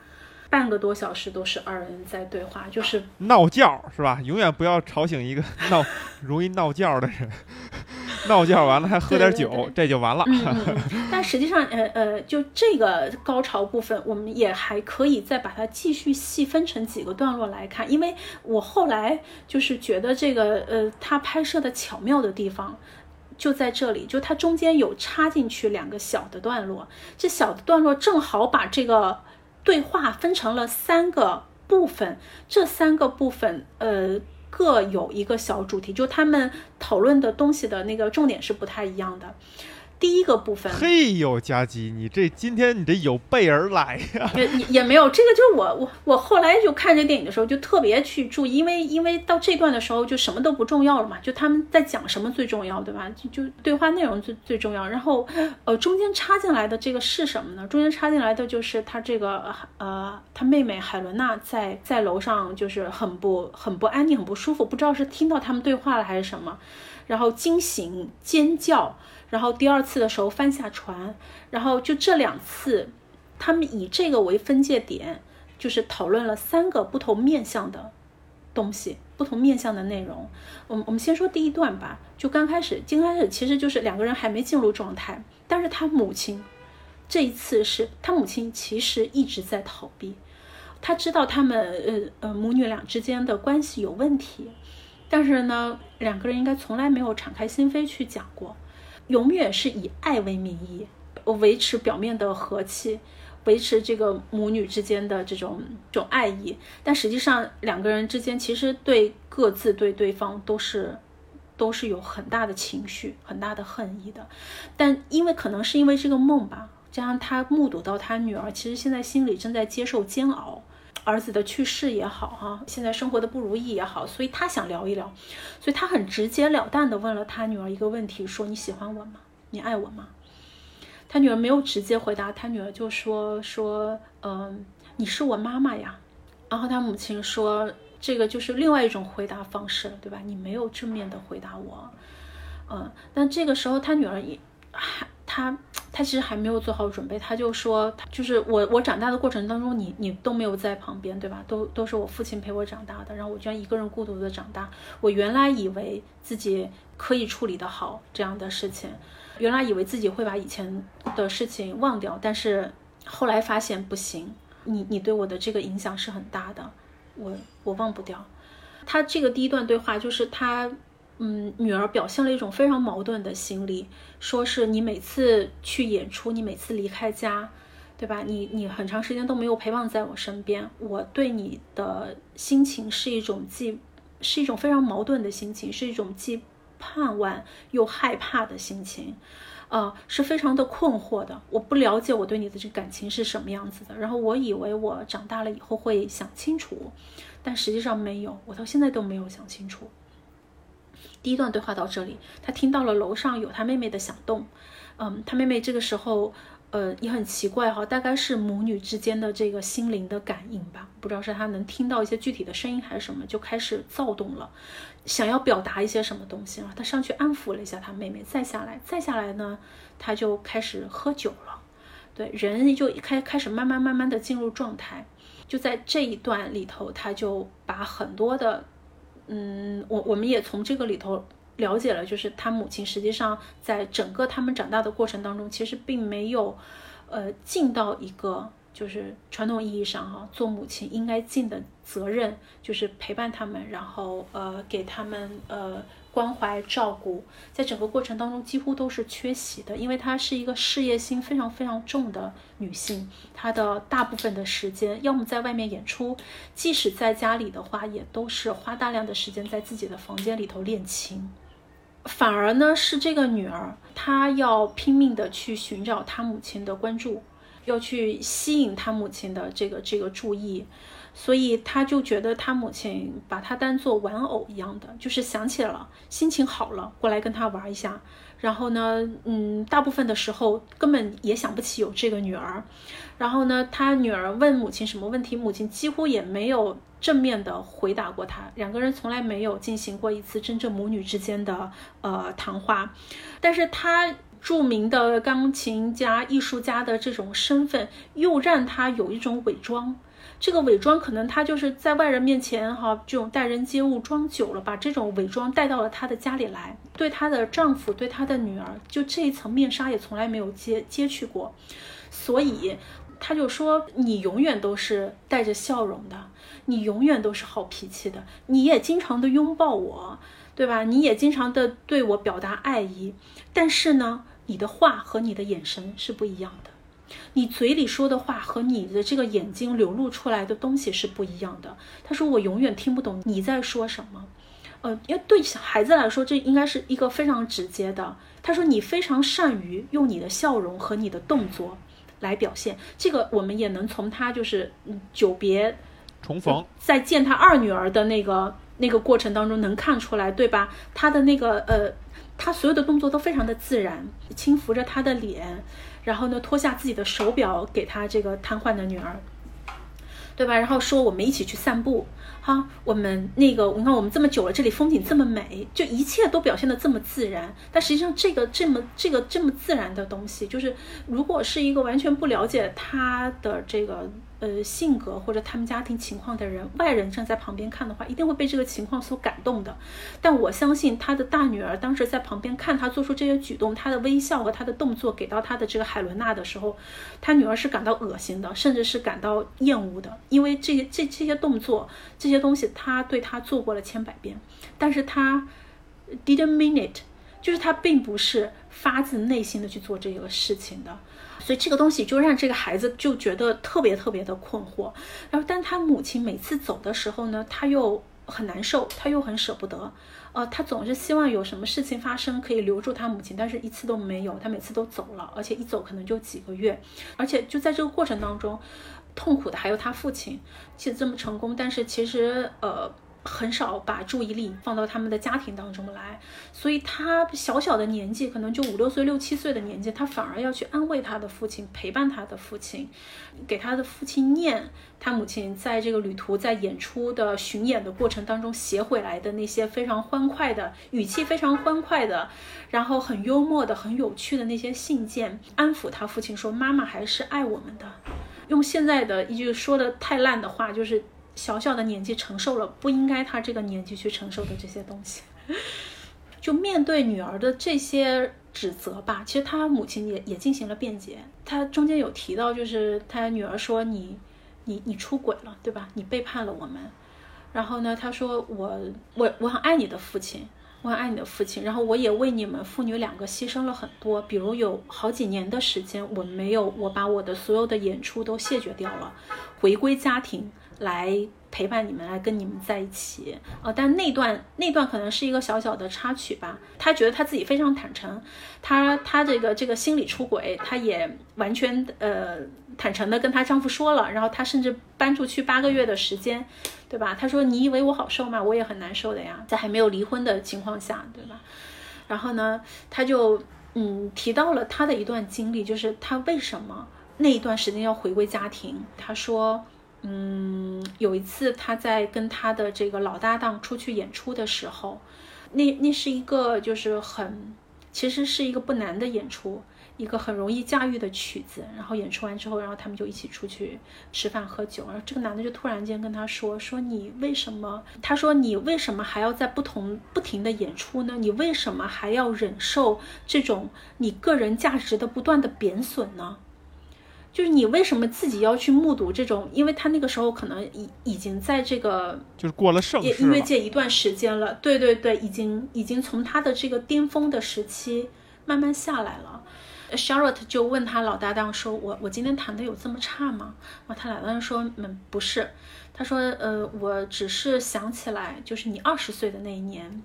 半个多小时都是二人在对话，就是闹觉是吧？永远不要吵醒一个 闹容易闹觉的人。闹觉完了还喝点酒，这就完了。但实际上，呃呃，就这个高潮部分，我们也还可以再把它继续细分成几个段落来看，因为我后来就是觉得这个呃，他拍摄的巧妙的地方就在这里，就它中间有插进去两个小的段落，这小的段落正好把这个。对话分成了三个部分，这三个部分，呃，各有一个小主题，就他们讨论的东西的那个重点是不太一样的。第一个部分，嘿呦，佳吉，你这今天你这有备而来呀？也也没有，这个就是我我我后来就看这电影的时候就特别去注意，因为因为到这段的时候就什么都不重要了嘛，就他们在讲什么最重要，对吧？就就对话内容最最重要。然后呃，中间插进来的这个是什么呢？中间插进来的就是他这个呃，他妹妹海伦娜在在楼上就是很不很不安宁，很不舒服，不知道是听到他们对话了还是什么，然后惊醒尖叫。然后第二次的时候翻下船，然后就这两次，他们以这个为分界点，就是讨论了三个不同面向的东西，不同面向的内容。我们我们先说第一段吧，就刚开始，刚开始其实就是两个人还没进入状态，但是他母亲这一次是他母亲其实一直在逃避，他知道他们呃呃母女俩之间的关系有问题，但是呢，两个人应该从来没有敞开心扉去讲过，永远是以爱为名义维持表面的和气。维持这个母女之间的这种这种爱意，但实际上两个人之间其实对各自对对方都是都是有很大的情绪、很大的恨意的。但因为可能是因为这个梦吧，加上他目睹到他女儿其实现在心里正在接受煎熬，儿子的去世也好哈，现在生活的不如意也好，所以他想聊一聊，所以他很直截了当的问了他女儿一个问题：说你喜欢我吗？你爱我吗？他女儿没有直接回答，他女儿就说说，嗯，你是我妈妈呀。然后他母亲说，这个就是另外一种回答方式了，对吧？你没有正面的回答我，嗯。但这个时候他女儿也还他他其实还没有做好准备，他就说，就是我我长大的过程当中，你你都没有在旁边，对吧？都都是我父亲陪我长大的，然后我居然一个人孤独的长大。我原来以为自己可以处理得好这样的事情。原来以为自己会把以前的事情忘掉，但是后来发现不行。你你对我的这个影响是很大的，我我忘不掉。他这个第一段对话就是他，嗯，女儿表现了一种非常矛盾的心理，说是你每次去演出，你每次离开家，对吧？你你很长时间都没有陪伴在我身边，我对你的心情是一种既是一种非常矛盾的心情，是一种既。盼望又害怕的心情，呃，是非常的困惑的。我不了解我对你的这感情是什么样子的。然后我以为我长大了以后会想清楚，但实际上没有，我到现在都没有想清楚。第一段对话到这里，他听到了楼上有他妹妹的响动，嗯，他妹妹这个时候。呃，也很奇怪哈，大概是母女之间的这个心灵的感应吧，不知道是她能听到一些具体的声音还是什么，就开始躁动了，想要表达一些什么东西啊。他上去安抚了一下他妹妹，再下来，再下来呢，他就开始喝酒了。对，人就一开开始慢慢慢慢的进入状态。就在这一段里头，他就把很多的，嗯，我我们也从这个里头。了解了，就是他母亲实际上在整个他们长大的过程当中，其实并没有，呃，尽到一个就是传统意义上哈做母亲应该尽的责任，就是陪伴他们，然后呃给他们呃关怀照顾，在整个过程当中几乎都是缺席的，因为她是一个事业心非常非常重的女性，她的大部分的时间要么在外面演出，即使在家里的话，也都是花大量的时间在自己的房间里头练琴。反而呢，是这个女儿，她要拼命的去寻找她母亲的关注，要去吸引她母亲的这个这个注意，所以她就觉得她母亲把她当做玩偶一样的，就是想起了，心情好了，过来跟她玩一下。然后呢，嗯，大部分的时候根本也想不起有这个女儿。然后呢，他女儿问母亲什么问题，母亲几乎也没有正面的回答过他。两个人从来没有进行过一次真正母女之间的呃谈话。但是他著名的钢琴家、艺术家的这种身份，又让他有一种伪装。这个伪装可能她就是在外人面前哈，这种待人接物装久了，把这种伪装带到了她的家里来，对她的丈夫，对她的女儿，就这一层面纱也从来没有揭揭去过，所以她就说：“你永远都是带着笑容的，你永远都是好脾气的，你也经常的拥抱我，对吧？你也经常的对我表达爱意，但是呢，你的话和你的眼神是不一样的。”你嘴里说的话和你的这个眼睛流露出来的东西是不一样的。他说：“我永远听不懂你在说什么。”呃，因为对小孩子来说，这应该是一个非常直接的。他说：“你非常善于用你的笑容和你的动作来表现。”这个我们也能从他就是久别重逢，再见他二女儿的那个那个过程当中能看出来，对吧？他的那个呃，他所有的动作都非常的自然，轻抚着他的脸。然后呢，脱下自己的手表给他这个瘫痪的女儿，对吧？然后说我们一起去散步，哈，我们那个，你看我们这么久了，这里风景这么美，就一切都表现的这么自然。但实际上，这个这么这个这么自然的东西，就是如果是一个完全不了解他的这个。呃，性格或者他们家庭情况的人，外人站在旁边看的话，一定会被这个情况所感动的。但我相信他的大女儿当时在旁边看他做出这些举动，他的微笑和他的动作给到他的这个海伦娜的时候，他女儿是感到恶心的，甚至是感到厌恶的，因为这些这这些动作这些东西他对他做过了千百遍，但是他 didn't mean it，就是他并不是发自内心的去做这个事情的。所以这个东西就让这个孩子就觉得特别特别的困惑，然后但他母亲每次走的时候呢，他又很难受，他又很舍不得，呃，他总是希望有什么事情发生可以留住他母亲，但是一次都没有，他每次都走了，而且一走可能就几个月，而且就在这个过程当中，痛苦的还有他父亲，其实这么成功，但是其实呃。很少把注意力放到他们的家庭当中来，所以他小小的年纪，可能就五六岁、六七岁的年纪，他反而要去安慰他的父亲，陪伴他的父亲，给他的父亲念他母亲在这个旅途、在演出的巡演的过程当中写回来的那些非常欢快的语气、非常欢快的，然后很幽默的、很有趣的那些信件，安抚他父亲说：“妈妈还是爱我们的。”用现在的一句说的太烂的话，就是。小小的年纪承受了不应该他这个年纪去承受的这些东西，就面对女儿的这些指责吧。其实他母亲也也进行了辩解。他中间有提到，就是他女儿说你你你出轨了，对吧？你背叛了我们。然后呢，他说我我我很爱你的父亲，我很爱你的父亲。然后我也为你们父女两个牺牲了很多，比如有好几年的时间我没有我把我的所有的演出都谢绝掉了，回归家庭。来陪伴你们，来跟你们在一起啊！但那段那段可能是一个小小的插曲吧。她觉得她自己非常坦诚，她她这个这个心理出轨，她也完全呃坦诚的跟她丈夫说了。然后她甚至搬出去八个月的时间，对吧？她说：“你以为我好受吗？我也很难受的呀，在还没有离婚的情况下，对吧？”然后呢，她就嗯提到了她的一段经历，就是她为什么那一段时间要回归家庭。她说。嗯，有一次他在跟他的这个老搭档出去演出的时候，那那是一个就是很，其实是一个不难的演出，一个很容易驾驭的曲子。然后演出完之后，然后他们就一起出去吃饭喝酒。然后这个男的就突然间跟他说：“说你为什么？他说你为什么还要在不同不停的演出呢？你为什么还要忍受这种你个人价值的不断的贬损呢？”就是你为什么自己要去目睹这种？因为他那个时候可能已已经在这个就是过了盛世音乐界一段时间了。对对对，已经已经从他的这个巅峰的时期慢慢下来了。Charlotte 就问他老搭档说：“我我今天弹的有这么差吗？”然后他老搭档说：“嗯，不是。”他说：“呃，我只是想起来，就是你二十岁的那一年，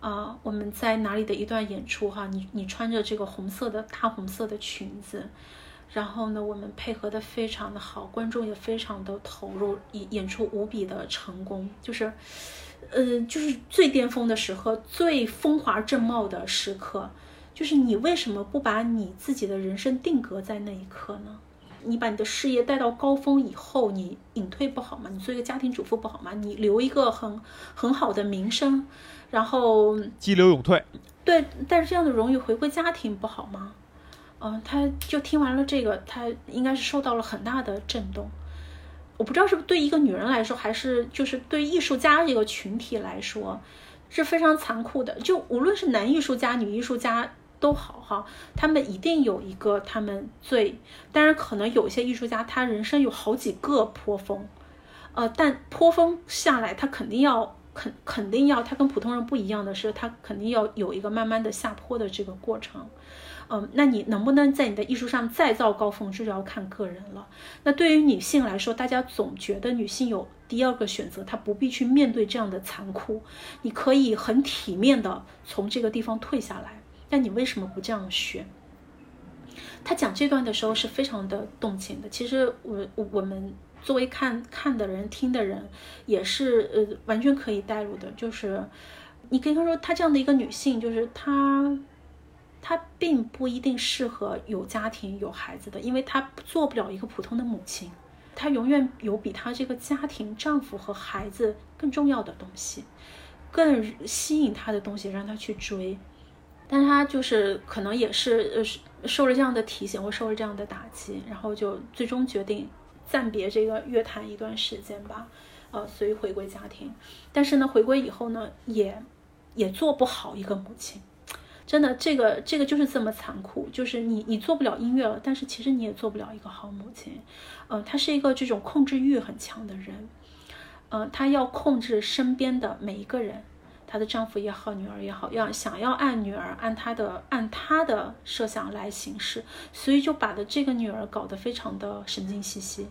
啊，我们在哪里的一段演出哈？你你穿着这个红色的大红色的裙子。”然后呢，我们配合的非常的好，观众也非常的投入，演演出无比的成功，就是，呃，就是最巅峰的时刻，最风华正茂的时刻，就是你为什么不把你自己的人生定格在那一刻呢？你把你的事业带到高峰以后，你隐退不好吗？你做一个家庭主妇不好吗？你留一个很很好的名声，然后激流勇退，对，但是这样的荣誉回归家庭不好吗？嗯，他就听完了这个，他应该是受到了很大的震动。我不知道是不对一个女人来说，还是就是对艺术家这个群体来说，是非常残酷的。就无论是男艺术家、女艺术家都好哈，他们一定有一个他们最……当然，可能有些艺术家他人生有好几个坡峰，呃，但坡峰下来，他肯定要肯肯定要，他跟普通人不一样的是，他肯定要有一个慢慢的下坡的这个过程。嗯，那你能不能在你的艺术上再造高峰，这就要看个人了。那对于女性来说，大家总觉得女性有第二个选择，她不必去面对这样的残酷，你可以很体面的从这个地方退下来。但你为什么不这样选？他讲这段的时候是非常的动情的。其实我我们作为看看的人、听的人，也是呃完全可以带入的。就是你可以说，她这样的一个女性，就是她。她并不一定适合有家庭有孩子的，因为她做不了一个普通的母亲，她永远有比她这个家庭、丈夫和孩子更重要的东西，更吸引她的东西让她去追。但她就是可能也是呃受了这样的提醒或受了这样的打击，然后就最终决定暂别这个乐坛一段时间吧，呃，所以回归家庭。但是呢，回归以后呢，也也做不好一个母亲。真的，这个这个就是这么残酷，就是你你做不了音乐了，但是其实你也做不了一个好母亲。嗯，她是一个这种控制欲很强的人，嗯，她要控制身边的每一个人，她的丈夫也好，女儿也好，要想要按女儿按她的按她的设想来行事，所以就把的这个女儿搞得非常的神经兮兮，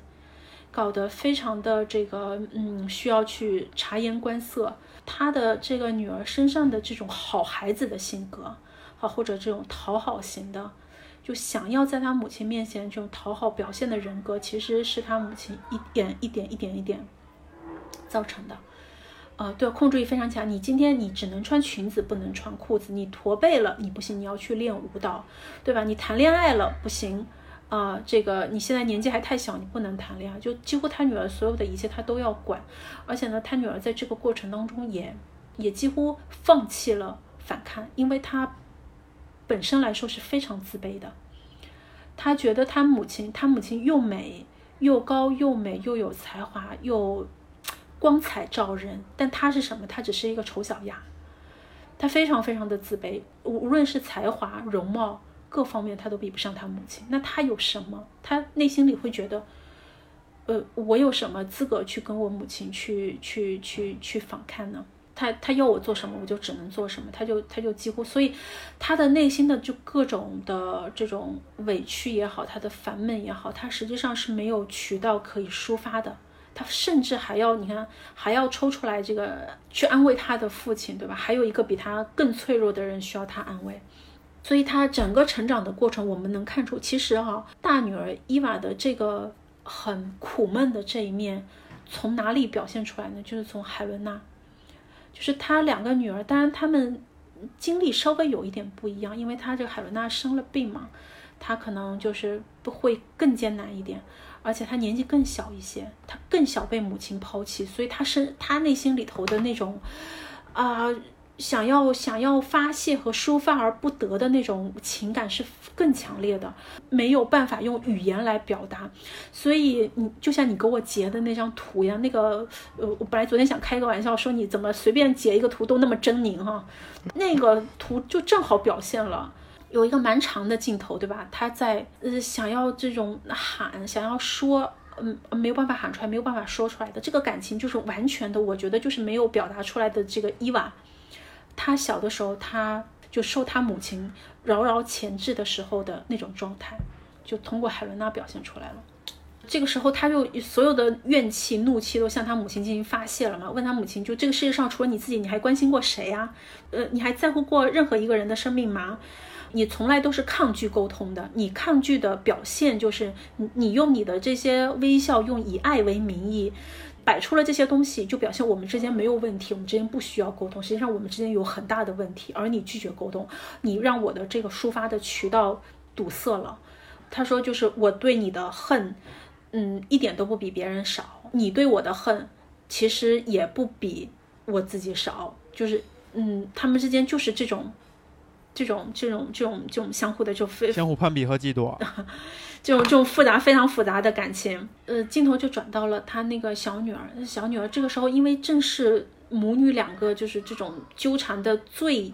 搞得非常的这个嗯需要去察言观色。他的这个女儿身上的这种好孩子的性格，好或者这种讨好型的，就想要在他母亲面前这种讨好表现的人格，其实是他母亲一点一点一点一点造成的。呃，对，控制欲非常强。你今天你只能穿裙子，不能穿裤子。你驼背了，你不行，你要去练舞蹈，对吧？你谈恋爱了不行。啊，这个你现在年纪还太小，你不能谈恋爱。就几乎他女儿所有的一切，他都要管。而且呢，他女儿在这个过程当中也也几乎放弃了反抗，因为他本身来说是非常自卑的。他觉得他母亲，他母亲又美又高又美又有才华又光彩照人，但他是什么？他只是一个丑小鸭。他非常非常的自卑，无论是才华、容貌。各方面他都比不上他母亲，那他有什么？他内心里会觉得，呃，我有什么资格去跟我母亲去去去去反抗呢？他他要我做什么，我就只能做什么。他就他就几乎，所以他的内心的就各种的这种委屈也好，他的烦闷也好，他实际上是没有渠道可以抒发的。他甚至还要你看，还要抽出来这个去安慰他的父亲，对吧？还有一个比他更脆弱的人需要他安慰。所以她整个成长的过程，我们能看出，其实哈，大女儿伊娃的这个很苦闷的这一面，从哪里表现出来呢？就是从海伦娜，就是她两个女儿，当然她们经历稍微有一点不一样，因为她这个海伦娜生了病嘛，她可能就是会更艰难一点，而且她年纪更小一些，她更小被母亲抛弃，所以她是她内心里头的那种啊。想要想要发泄和抒发而不得的那种情感是更强烈的，没有办法用语言来表达。所以你就像你给我截的那张图一样，那个呃，我本来昨天想开个玩笑说你怎么随便截一个图都那么狰狞哈，那个图就正好表现了，有一个蛮长的镜头，对吧？他在呃想要这种喊，想要说，嗯，没有办法喊出来，没有办法说出来的这个感情，就是完全的，我觉得就是没有表达出来的这个伊娃。他小的时候，他就受他母亲牢牢钳制的时候的那种状态，就通过海伦娜表现出来了。这个时候，他就所有的怨气、怒气都向他母亲进行发泄了嘛？问他母亲，就这个世界上除了你自己，你还关心过谁呀？呃，你还在乎过任何一个人的生命吗？你从来都是抗拒沟通的。你抗拒的表现就是你，你用你的这些微笑，用以爱为名义。摆出了这些东西，就表现我们之间没有问题，我们之间不需要沟通。实际上，我们之间有很大的问题，而你拒绝沟通，你让我的这个抒发的渠道堵塞了。他说，就是我对你的恨，嗯，一点都不比别人少。你对我的恨，其实也不比我自己少。就是，嗯，他们之间就是这种。这种这种这种这种相互的就非相互攀比和嫉妒，这种这种复杂非常复杂的感情，呃，镜头就转到了他那个小女儿，小女儿这个时候因为正是母女两个就是这种纠缠的最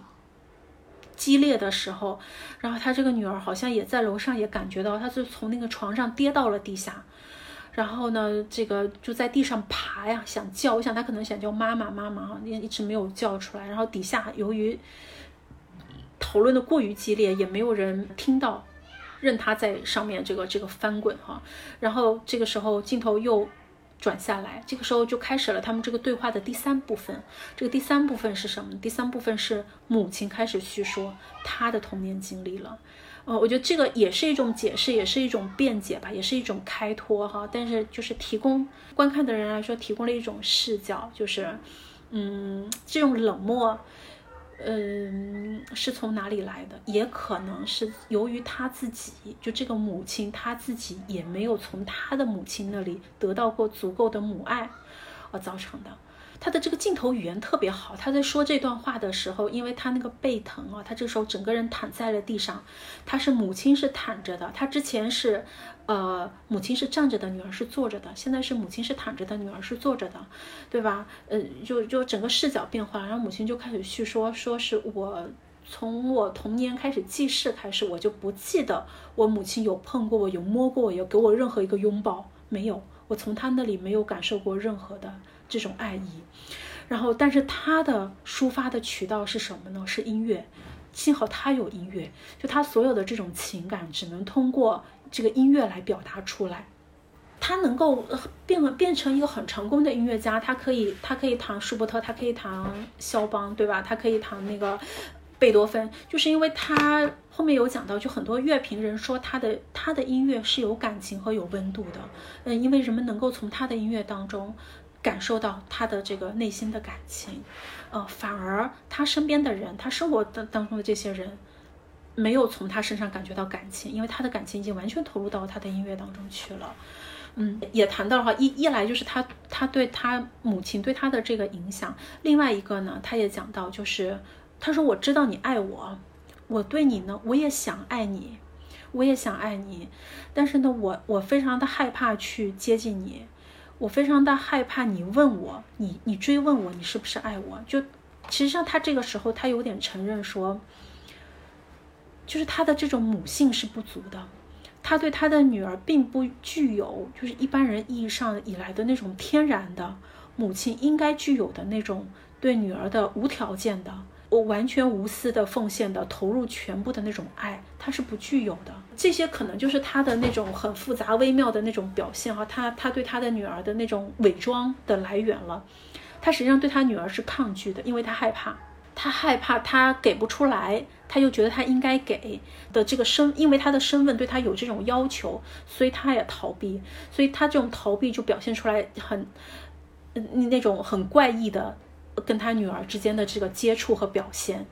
激烈的时候，然后她这个女儿好像也在楼上也感觉到，她就从那个床上跌到了地下，然后呢，这个就在地上爬呀，想叫，我想她可能想叫妈妈妈妈哈，也一直没有叫出来，然后底下由于。讨论的过于激烈，也没有人听到，任他在上面这个这个翻滚哈。然后这个时候镜头又转下来，这个时候就开始了他们这个对话的第三部分。这个第三部分是什么？第三部分是母亲开始叙说她的童年经历了。呃，我觉得这个也是一种解释，也是一种辩解吧，也是一种开脱哈。但是就是提供观看的人来说，提供了一种视角，就是嗯，这种冷漠。嗯，是从哪里来的？也可能是由于他自己，就这个母亲，他自己也没有从他的母亲那里得到过足够的母爱，而造成的。他的这个镜头语言特别好，他在说这段话的时候，因为他那个背疼啊，他这时候整个人躺在了地上，他是母亲是躺着的，他之前是，呃，母亲是站着的，女儿是坐着的，现在是母亲是躺着的，女儿是坐着的，对吧？呃，就就整个视角变化，然后母亲就开始叙说，说是我从我童年开始记事开始，我就不记得我母亲有碰过我，有摸过我，有给我任何一个拥抱，没有，我从她那里没有感受过任何的。这种爱意，然后，但是他的抒发的渠道是什么呢？是音乐。幸好他有音乐，就他所有的这种情感只能通过这个音乐来表达出来。他能够变变成一个很成功的音乐家，他可以，他可以弹舒伯特，他可以弹肖邦，对吧？他可以弹那个贝多芬，就是因为他后面有讲到，就很多乐评人说他的他的音乐是有感情和有温度的。嗯，因为人们能够从他的音乐当中。感受到他的这个内心的感情，呃，反而他身边的人，他生活当当中的这些人，没有从他身上感觉到感情，因为他的感情已经完全投入到他的音乐当中去了。嗯，也谈到了哈，一一来就是他他对他母亲对他的这个影响，另外一个呢，他也讲到就是他说我知道你爱我，我对你呢，我也想爱你，我也想爱你，但是呢，我我非常的害怕去接近你。我非常的害怕你问我，你你追问我，你是不是爱我？就，其实上他这个时候他有点承认说，就是他的这种母性是不足的，他对他的女儿并不具有就是一般人意义上以来的那种天然的母亲应该具有的那种对女儿的无条件的。我完全无私的奉献的投入全部的那种爱，他是不具有的。这些可能就是他的那种很复杂微妙的那种表现哈，他他对他的女儿的那种伪装的来源了。他实际上对他女儿是抗拒的，因为他害怕，他害怕他给不出来，他又觉得他应该给的这个身，因为他的身份对他有这种要求，所以他也逃避，所以他这种逃避就表现出来很，嗯，那种很怪异的。跟他女儿之间的这个接触和表现，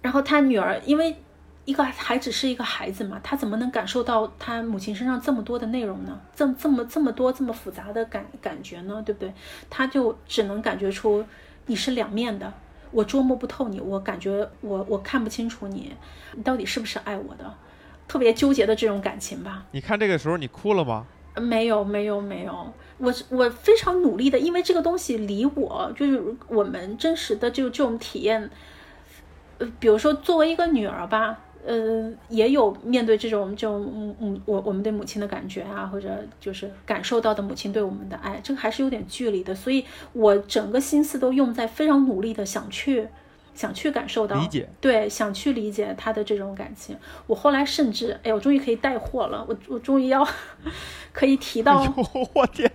然后他女儿因为一个还只是一个孩子嘛，他怎么能感受到他母亲身上这么多的内容呢？这这么这么多这么复杂的感感觉呢？对不对？他就只能感觉出你是两面的，我捉摸不透你，我感觉我我看不清楚你，你到底是不是爱我的？特别纠结的这种感情吧。你看这个时候你哭了吗？没有没有没有，我我非常努力的，因为这个东西离我就是我们真实的就这种体验，呃，比如说作为一个女儿吧，呃，也有面对这种这种嗯嗯，我我们对母亲的感觉啊，或者就是感受到的母亲对我们的爱，这个还是有点距离的，所以我整个心思都用在非常努力的想去。想去感受到理解，对，想去理解他的这种感情。我后来甚至，哎，我终于可以带货了，我我终于要 可以提到。我天，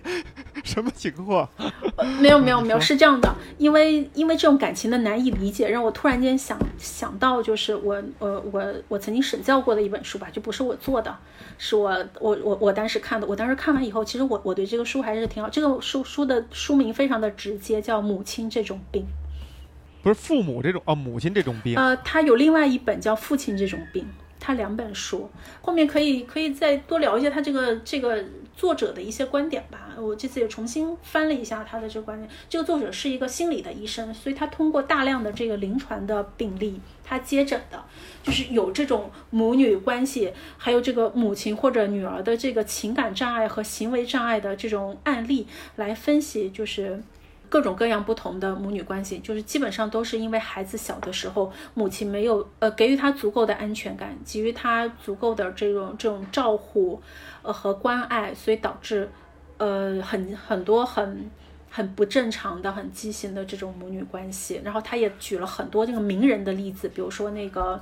什么情况？没有没有没有，是这样的，因为因为这种感情的难以理解，让我突然间想想到，就是我我我我曾经审教过的一本书吧，就不是我做的，是我我我我当时看的。我当时看完以后，其实我我对这个书还是挺好。这个书书的书名非常的直接，叫《母亲这种病》。不是父母这种哦，母亲这种病。呃，他有另外一本叫《父亲这种病》，他两本书，后面可以可以再多聊一下他这个这个作者的一些观点吧。我这次也重新翻了一下他的这个观点。这个作者是一个心理的医生，所以他通过大量的这个临床的病例，他接诊的就是有这种母女关系，还有这个母亲或者女儿的这个情感障碍和行为障碍的这种案例来分析，就是。各种各样不同的母女关系，就是基本上都是因为孩子小的时候，母亲没有呃给予他足够的安全感，给予他足够的这种这种照顾，呃和关爱，所以导致呃很很多很很不正常的、很畸形的这种母女关系。然后他也举了很多这个名人的例子，比如说那个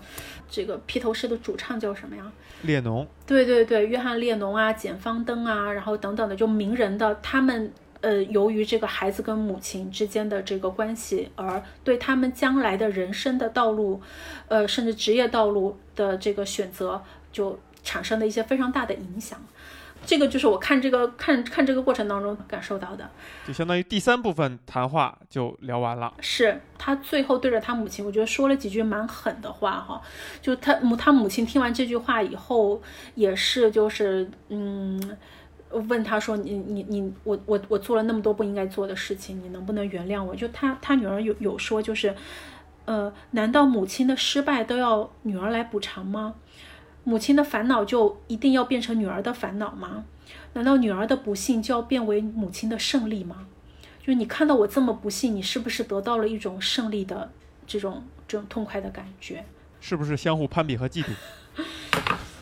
这个披头士的主唱叫什么呀？列侬。对对对，约翰列侬啊，简方登啊，然后等等的，就名人的他们。呃，由于这个孩子跟母亲之间的这个关系，而对他们将来的人生的道路，呃，甚至职业道路的这个选择，就产生了一些非常大的影响。这个就是我看这个看看这个过程当中感受到的。就相当于第三部分谈话就聊完了。是他最后对着他母亲，我觉得说了几句蛮狠的话哈。就他母他母亲听完这句话以后，也是就是嗯，问他说你你你我我我做了那么多不应该做的事情，你能不能原谅我？就他他女儿有有说就是，呃，难道母亲的失败都要女儿来补偿吗？母亲的烦恼就一定要变成女儿的烦恼吗？难道女儿的不幸就要变为母亲的胜利吗？就是你看到我这么不幸，你是不是得到了一种胜利的这种这种痛快的感觉？是不是相互攀比和嫉妒？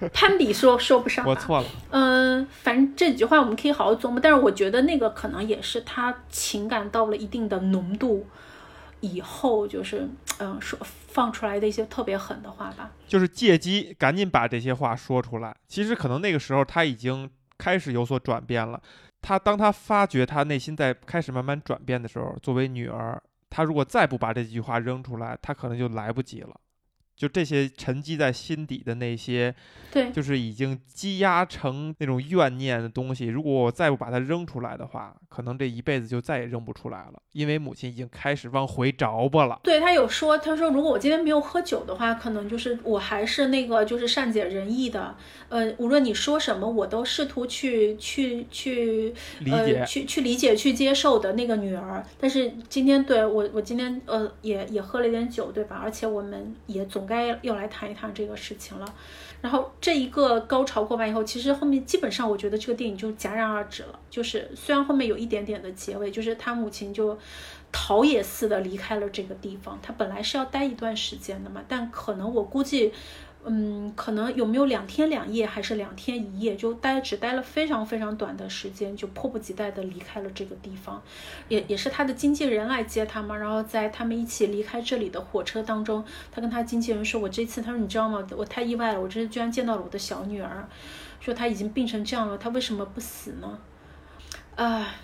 攀比说说不上吧，我错了。嗯、反正这几句话我们可以好好琢磨，但是我觉得那个可能也是他情感到了一定的浓度以后，就是嗯、说放出来的一些特别狠的话吧。就是借机赶紧把这些话说出来。其实可能那个时候他已经开始有所转变了。他当他发觉他内心在开始慢慢转变的时候，作为女儿，他如果再不把这句话扔出来，他可能就来不及了。就这些沉积在心底的那些，对，就是已经积压成那种怨念的东西，如果我再不把它扔出来的话，可能这一辈子就再也扔不出来了，因为母亲已经开始往回着吧了。对他有说，他说如果我今天没有喝酒的话，可能就是我还是那个就是善解人意的，呃，无论你说什么，我都试图去去去理解呃、去去理解、去接受的那个女儿。但是今天对我，我今天呃也也喝了一点酒，对吧？而且我们也总该要来谈一谈这个事情了。然后这一个高潮过完以后，其实后面基本上我觉得这个电影就戛然而止了。就是虽然后面有一点点的结尾，就是他母亲就逃也似的离开了这个地方。他本来是要待一段时间的嘛，但可能我估计。嗯，可能有没有两天两夜，还是两天一夜，就待只待了非常非常短的时间，就迫不及待的离开了这个地方，也也是他的经纪人来接他嘛。然后在他们一起离开这里的火车当中，他跟他经纪人说：“我这次，他说你知道吗？我太意外了，我这次居然见到了我的小女儿，说她已经病成这样了，她为什么不死呢？”啊、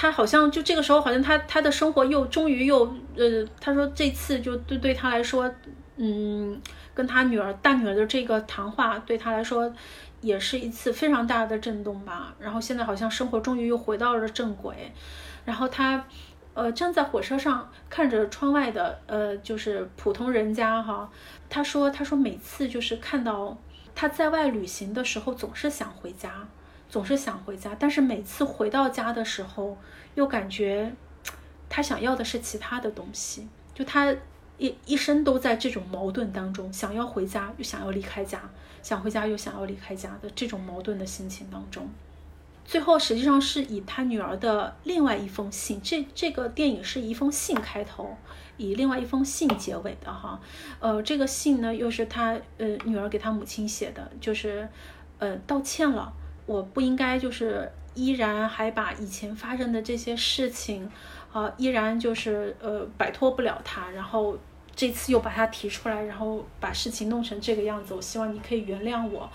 他好像就这个时候，好像他他的生活又终于又呃，他说这次就对对他来说，嗯，跟他女儿大女儿的这个谈话对他来说也是一次非常大的震动吧。然后现在好像生活终于又回到了正轨，然后他呃站在火车上看着窗外的呃就是普通人家哈，他说他说每次就是看到他在外旅行的时候总是想回家。总是想回家，但是每次回到家的时候，又感觉他想要的是其他的东西。就他一一生都在这种矛盾当中，想要回家又想要离开家，想回家又想要离开家的这种矛盾的心情当中。最后实际上是以他女儿的另外一封信，这这个电影是一封信开头，以另外一封信结尾的哈。呃，这个信呢又是他呃女儿给他母亲写的，就是呃道歉了。我不应该就是依然还把以前发生的这些事情，啊，依然就是呃摆脱不了它，然后这次又把它提出来，然后把事情弄成这个样子。我希望你可以原谅我，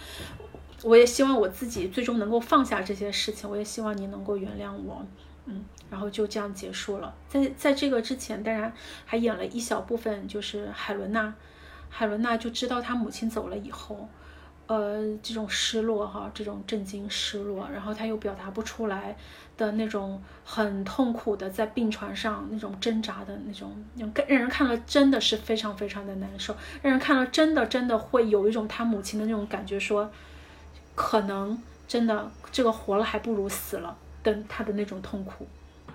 我也希望我自己最终能够放下这些事情，我也希望你能够原谅我，嗯，然后就这样结束了。在在这个之前，当然还演了一小部分，就是海伦娜，海伦娜就知道她母亲走了以后。呃，这种失落哈，这种震惊、失落，然后他又表达不出来的那种很痛苦的在病床上那种挣扎的那种，那种让人看了真的是非常非常的难受，让人看了真的真的会有一种他母亲的那种感觉说，可能真的这个活了还不如死了的他的那种痛苦。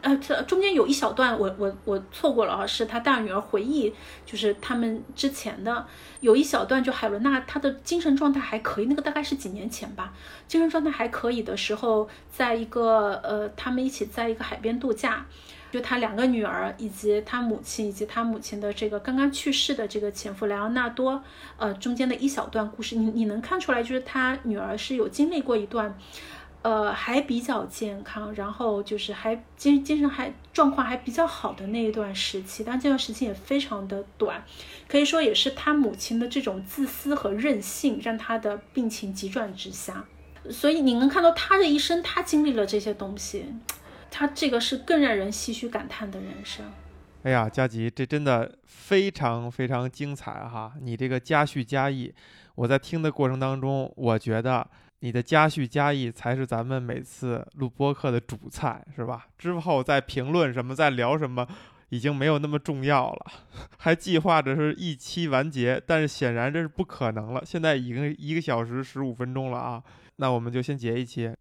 呃，这中间有一小段我我我错过了啊，是他大女儿回忆，就是他们之前的有一小段，就海伦娜她的精神状态还可以，那个大概是几年前吧，精神状态还可以的时候，在一个呃，他们一起在一个海边度假，就他两个女儿以及他母亲以及他母亲的这个刚刚去世的这个前夫莱昂纳多，呃，中间的一小段故事，你你能看出来，就是他女儿是有经历过一段。呃，还比较健康，然后就是还精精神还状况还比较好的那一段时期，但这段时期也非常的短，可以说也是他母亲的这种自私和任性，让他的病情急转直下。所以你能看到他的一生，他经历了这些东西，他这个是更让人唏嘘感叹的人生。哎呀，佳吉，这真的非常非常精彩哈！你这个加叙加意，我在听的过程当中，我觉得你的加叙加意才是咱们每次录播客的主菜，是吧？之后再评论什么，再聊什么，已经没有那么重要了。还计划着是一期完结，但是显然这是不可能了。现在已经一个小时十五分钟了啊，那我们就先结一期。